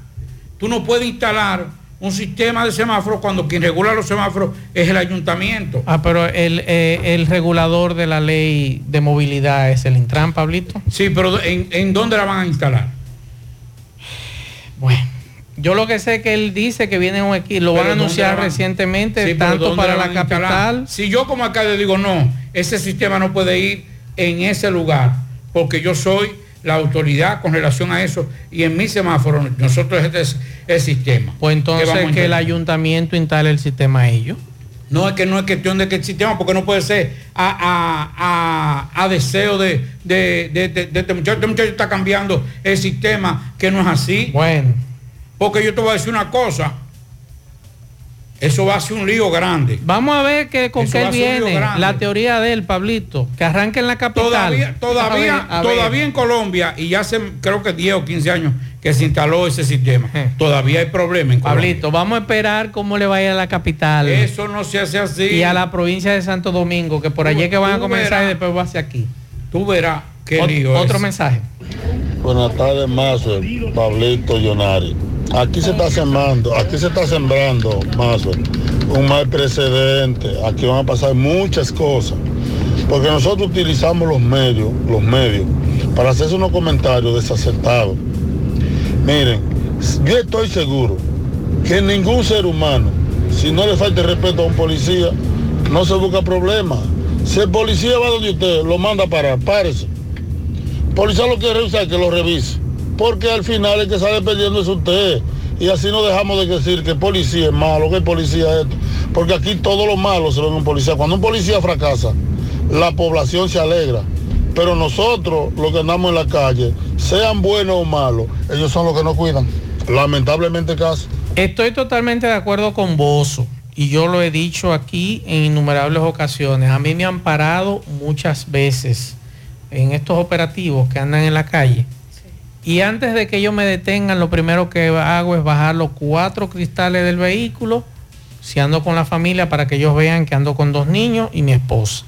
Tú no puedes instalar un sistema de semáforos cuando quien regula los semáforos es el ayuntamiento. Ah, pero el, eh, el regulador de la ley de movilidad es el Intran, Pablito. Sí, pero ¿en, en dónde la van a instalar? Bueno. Yo lo que sé es que él dice que viene un equipo, lo van a ¿dónde anunciar van? recientemente, Sí, tanto ¿dónde para la instalar? capital. Si yo como alcalde digo no, ese sistema no puede ir en ese lugar, porque yo soy la autoridad con relación a eso y en mi semáforo nosotros este es el sistema. Pues ¿Qué entonces que el ayuntamiento instale el sistema a ellos. No es que no es cuestión de que el sistema, porque no puede ser a, a- a- a deseo de, de, de- de- de este muchacho. Este muchacho está cambiando el sistema, que no es así. Bueno. Porque yo te voy a decir una cosa. Eso va a ser un lío grande. Vamos a ver que con Eso qué él viene, la teoría de él, Pablito, que arranque en la capital. Todavía, todavía, A ver, a ver. todavía en Colombia, y ya hace creo que 10 o 15 años que se instaló ese sistema, todavía hay problemas en Colombia. Pablito, vamos a esperar cómo le va a ir a la capital. Eso no se hace así. Y a la provincia de Santo Domingo, que por allí es que van a comenzar verás. y después va hacia aquí. Tú verás qué Ot- lío Otro es. mensaje. Buenas tardes, Mazo, Pablito Yonari. Aquí se está sembrando, aquí se está sembrando, Mazo, un mal precedente. Aquí van a pasar muchas cosas. Porque nosotros utilizamos los medios, los medios, para hacerse unos comentarios desacertados. Miren, yo estoy seguro que ningún ser humano, si no le falta el respeto a un policía, no se busca problema. Si el policía va donde usted, lo manda a parar, párese. Policía lo quiere revisar, que lo revise. Porque al final el que sale perdiendo es usted. Y así no dejamos de decir que policía es malo, que policía es esto. Porque aquí todo lo malo se en un policía. Cuando un policía fracasa, la población se alegra. Pero nosotros, los que andamos en la calle, sean buenos o malos, ellos son los que nos cuidan. Lamentablemente caso. Estoy totalmente de acuerdo con Bozo y yo lo he dicho aquí en innumerables ocasiones. A mí me han parado muchas veces en estos operativos que andan en la calle. Y antes de que ellos me detengan, lo primero que hago es bajar los cuatro cristales del vehículo, si ando con la familia, para que ellos vean que ando con dos niños y mi esposa.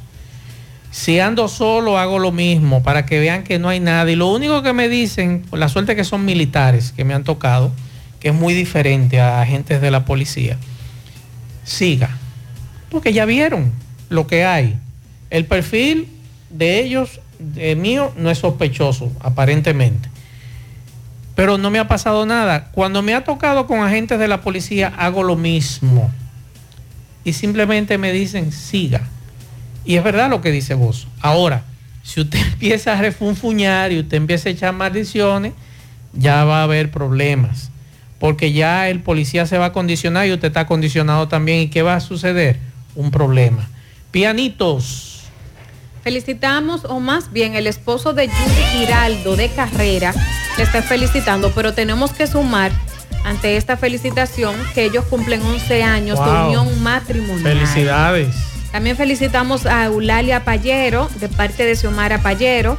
Si ando solo, hago lo mismo, para que vean que no hay nada. Y lo único que me dicen, la suerte que son militares que me han tocado, que es muy diferente a agentes de la policía, siga. Porque ya vieron lo que hay. El perfil de ellos, de mío, no es sospechoso, aparentemente. Pero no me ha pasado nada. Cuando me ha tocado con agentes de la policía, hago lo mismo. Y simplemente me dicen, siga. Y es verdad lo que dice vos. Ahora, Si usted empieza a refunfuñar y usted empieza a echar maldiciones, ya va a haber problemas. Porque ya el policía se va a condicionar y usted está condicionado también. ¿Y qué va a suceder? Un problema. Pianitos. Felicitamos, o más bien el esposo de Judy Giraldo de carrera le está felicitando, pero tenemos que sumar ante esta felicitación que ellos cumplen 11 años de unión matrimonial. Felicidades. También felicitamos a Eulalia Payero de parte de Xiomara Payero.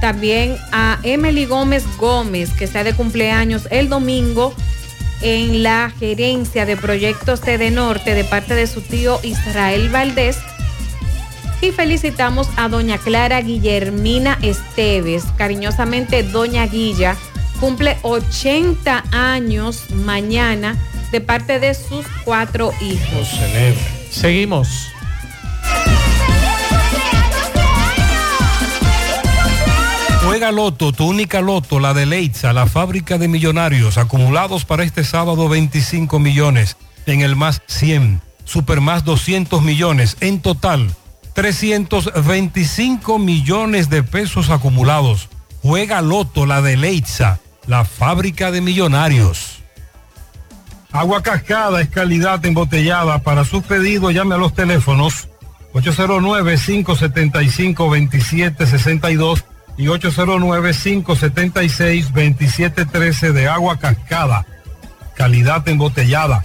También a Emily Gómez Gómez, que está de cumpleaños el domingo en la gerencia de proyectos de Norte de parte de su tío Israel Valdés. Y felicitamos a doña Clara Guillermina Esteves, cariñosamente doña Guilla, cumple 80 años mañana de parte de sus cuatro hijos. Seguimos. Juega Loto, tu única Loto, la de Leitza, la fábrica de millonarios, acumulados para este sábado 25 millones, en el más 100, super más 200 millones, en total 325 millones de pesos acumulados. Juega Loto, la de Leitza, la fábrica de millonarios. Agua Cascada es calidad embotellada. Para sus pedidos llame a los teléfonos 809-575-2762 y 809-576-2713 de agua cascada. Calidad embotellada.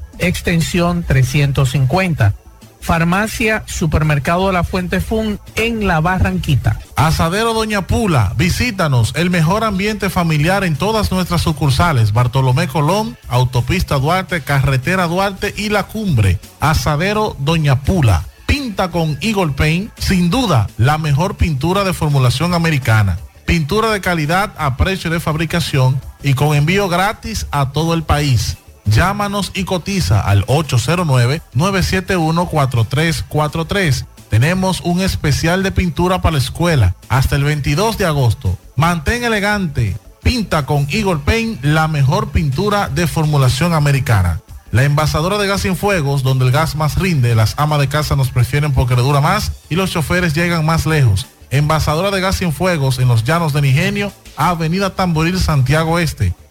extensión 350. Farmacia Supermercado de la Fuente Fun en La Barranquita. Asadero Doña Pula, visítanos, el mejor ambiente familiar en todas nuestras sucursales, Bartolomé Colón, Autopista Duarte, Carretera Duarte y La Cumbre. Asadero Doña Pula, pinta con Eagle Paint, sin duda, la mejor pintura de formulación americana. Pintura de calidad a precio de fabricación y con envío gratis a todo el país. Llámanos y cotiza al 809-971-4343. Tenemos un especial de pintura para la escuela hasta el 22 de agosto. Mantén elegante. Pinta con Eagle Paint la mejor pintura de formulación americana. La envasadora de gas sin fuegos, donde el gas más rinde, las amas de casa nos prefieren porque le dura más y los choferes llegan más lejos. Envasadora de gas sin fuegos en los llanos de Nigenio, Avenida Tamboril, Santiago Este.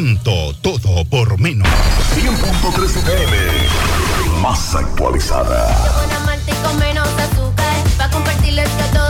Encanto. Todo por menos. 100.3 FM. Más actualizada. Malta y con menos azúcar. Pa' compartirles que a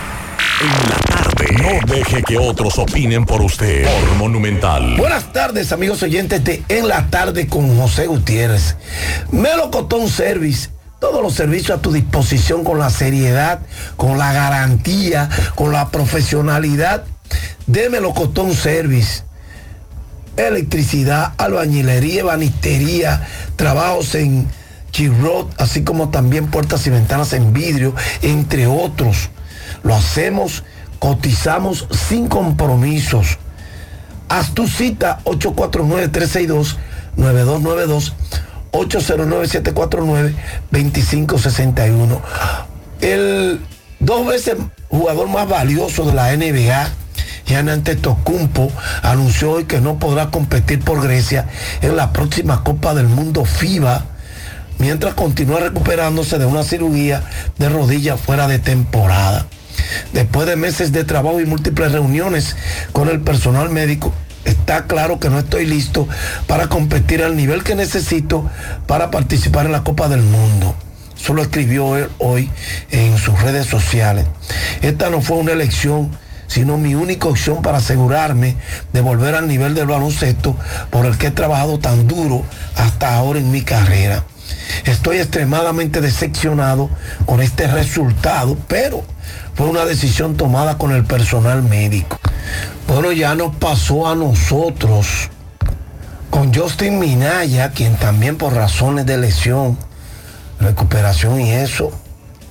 En la tarde. No deje que otros opinen por usted. Por Monumental. Buenas tardes, amigos oyentes de En la tarde con José Gutiérrez. Melocotón Service. Todos los servicios a tu disposición con la seriedad, con la garantía, con la profesionalidad de Melocotón Service. Electricidad, albañilería, banistería, trabajos en Chirrot, así como también puertas y ventanas en vidrio, entre otros. Lo hacemos, cotizamos sin compromisos. Haz tu cita 849-362-9292, 809-749-2561. El dos veces jugador más valioso de la NBA, Giannis Antetokounmpo, anunció hoy que no podrá competir por Grecia en la próxima Copa del Mundo FIBA mientras continúa recuperándose de una cirugía de rodilla fuera de temporada. Después de meses de trabajo y múltiples reuniones con el personal médico, está claro que no estoy listo para competir al nivel que necesito para participar en la Copa del Mundo. Solo escribió él hoy en sus redes sociales. Esta no fue una elección, sino mi única opción para asegurarme de volver al nivel del baloncesto por el que he trabajado tan duro hasta ahora en mi carrera. Estoy extremadamente decepcionado con este resultado, pero fue una decisión tomada con el personal médico. Bueno, ya nos pasó a nosotros con Justin Minaya, quien también por razones de lesión, recuperación y eso,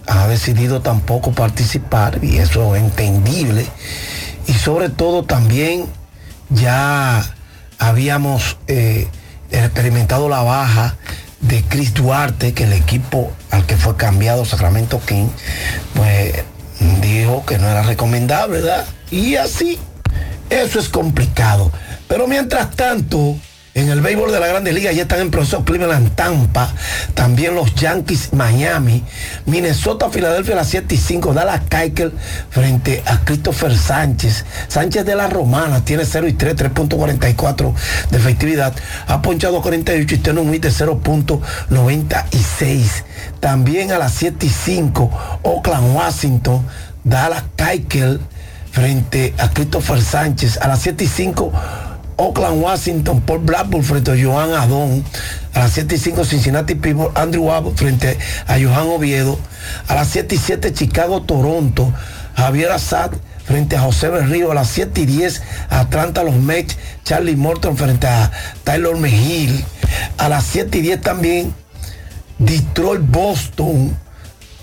ha decidido tampoco participar, y eso es entendible. Y sobre todo también ya habíamos eh, experimentado la baja de Chris Duarte, que el equipo al que fue cambiado Sacramento King, pues dijo que no era recomendable, ¿verdad? Y así, eso es complicado. Pero mientras tanto, en el béisbol de la Grande Liga ya están en proceso Cleveland, Tampa, también los Yankees, Miami, Minnesota, Filadelfia a las 7 y 5, Dallas Keuchel frente a Christopher Sánchez. Sánchez de la Romana tiene 0 y 3, 3.44 de efectividad, ha ponchado 48 y tiene un hit de 0.96. También a las 7 y 5, Oakland, Washington, Dallas Keuchel frente a Christopher Sánchez. A las 7 y 5, Oakland, Washington, Paul Blackburn frente a Johan Adón. A las 7 y 5, Cincinnati People, Andrew Abbott frente a Johan Oviedo. A las 7 y 7, Chicago, Toronto, Javier Assad frente a José Berrío. A las 7 y 10, Atlanta, los Mets, Charlie Morton frente a Tyler Mejil. A las 7 y 10 también, Detroit, Boston,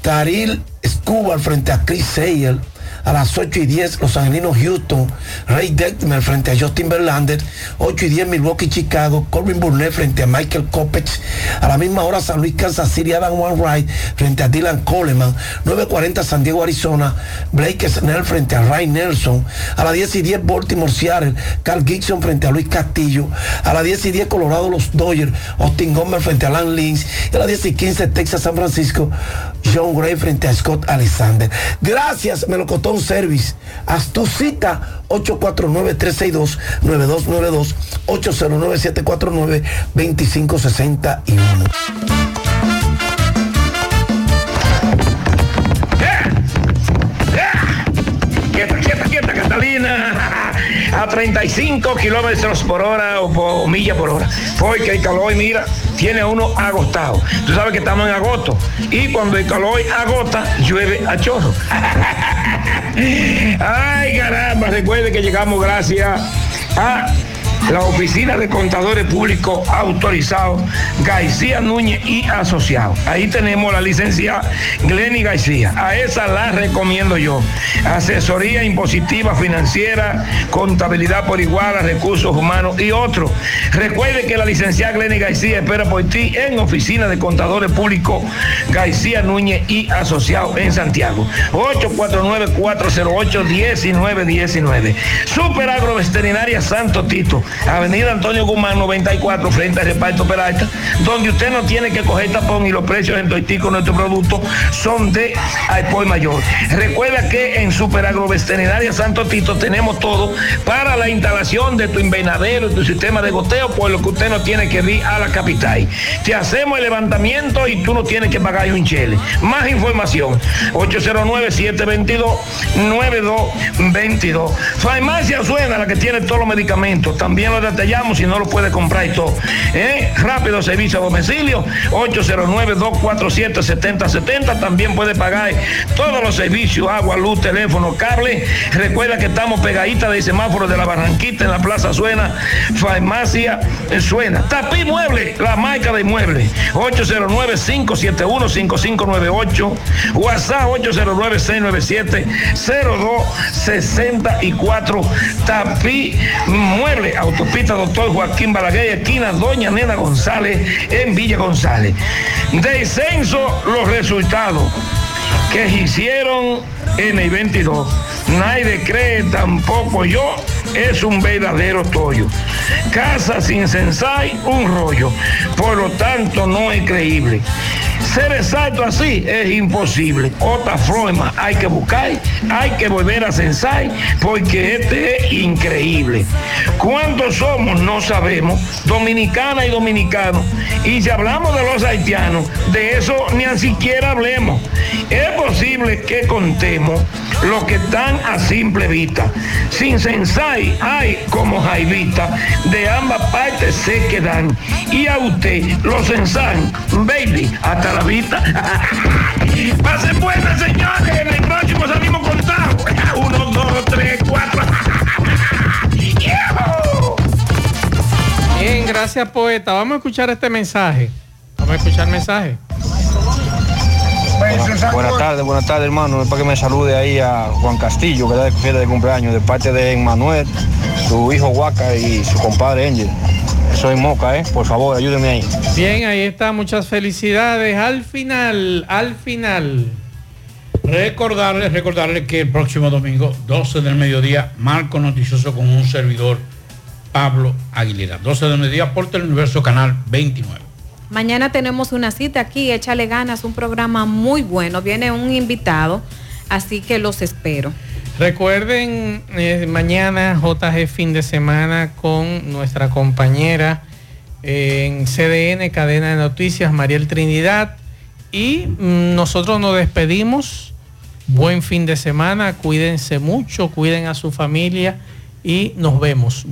Taril Escobar frente a Chris Sale. A las 8 y 10, los angelinos Houston, Ray Detmer frente a Justin Verlander. 8 y 10, Milwaukee, Chicago, Corbin Burnett frente a Michael Kopech. A la misma hora, San Luis, Kansas City, Adam Wainwright frente a Dylan Coleman. 9.40, San Diego, Arizona, Blake Snell frente a Ryan Nelson. A las 10 y 10, Baltimore, Seattle, Carl Gibson frente a Luis Castillo. A las 10 y 10, Colorado, los Dodgers, Austin Gomer frente a Lan Lynch. Y a las 10 y 15, Texas, San Francisco, John Gray frente a Scott Alexander. Gracias, Service. Haz tu cita 849-362-9292, A 35 kilómetros por hora o, por, milla por hora. Fue que hay calor mira, tiene uno agotado. Tú sabes que estamos en agosto y cuando el calor agota, llueve a chorro. Ay, caramba, recuerde que llegamos gracias a la Oficina de Contadores Públicos Autorizados, García Núñez y Asociados. Ahí tenemos la licenciada Glenny García. A esa la recomiendo yo. Asesoría impositiva financiera, contabilidad por igual, a recursos humanos y otros. Recuerde que la licenciada Glenny García espera por ti en Oficina de Contadores Públicos García Núñez y Asociados en Santiago. 849-408-1919. Super Agroveterinaria Santo Tito. Avenida Antonio Guzmán 94 frente al reparto Peralta, donde usted no tiene que coger tapón y los precios en Toitico de nuestros productos son de Alpoy Mayor. Recuerda que en Super Agroveterinaria Santo Tito tenemos todo para la instalación de tu invernadero tu sistema de goteo, por lo que usted no tiene que ir a la capital. Te hacemos el levantamiento y tú no tienes que pagar un chele. Más información, 809-722-9222. Farmacia Suena, la que tiene todos los medicamentos. También lo detallamos si no lo puede comprar y todo. ¿Eh? Rápido servicio a domicilio, 809-247-7070. También puede pagar todos los servicios, agua, luz, teléfono, cable. Recuerda que estamos pegaditas del semáforo de la Barranquita en la Plaza Suena, Farmacia Suena. Tapí Mueble, la marca de muebles, 809-571-5598. WhatsApp 809-697-0264. Tapí Mueble, autopista Doctor Joaquín Balaguer, esquina Doña Nena González, en Villa González. Descenso los resultados que hicieron en el 22. Nadie cree, tampoco yo, es un verdadero tollo. Casa sin sensai, un rollo. Por lo tanto, no es creíble. Ser exacto así es imposible. Otra forma hay que buscar, hay que volver a sensai, porque este es increíble. ¿Cuántos somos? No sabemos. Dominicana y dominicanos. Y si hablamos de los haitianos, de eso ni siquiera hablemos. Es posible que contemos lo que están a simple vista. Sin sensai hay como jaivita, de ambas partes se quedan. Y a usted lo sensan, baby, hasta la vista. Pasen buenas, señores. En el próximo salimos contados. Uno, dos, tres, cuatro. Bien, gracias poeta. Vamos a escuchar este mensaje. Vamos a escuchar el mensaje. Buenas, tardes, buenas tardes hermano. Es para que me salude ahí a Juan Castillo, que está de fiesta de cumpleaños, de parte de Manuel, su hijo Huaca y su compadre Angel. Soy Moca, ¿eh? Por favor, ayúdenme ahí. Bien, ahí está. Muchas felicidades. Al final, al final. Recordarles, recordarles que el próximo domingo, 12 del mediodía, Marco Noticioso con un servidor, Pablo Aguilera. 12 del mediodía por Teleuniverso Canal 29. Mañana tenemos una cita aquí, échale ganas, un programa muy bueno. Viene un invitado, así que los espero. Recuerden, eh, mañana JG fin de semana con nuestra compañera eh, en CDN, cadena de noticias, Mariel Trinidad. Y mm, nosotros nos despedimos. Buen fin de semana, cuídense mucho, cuiden a su familia y nos vemos.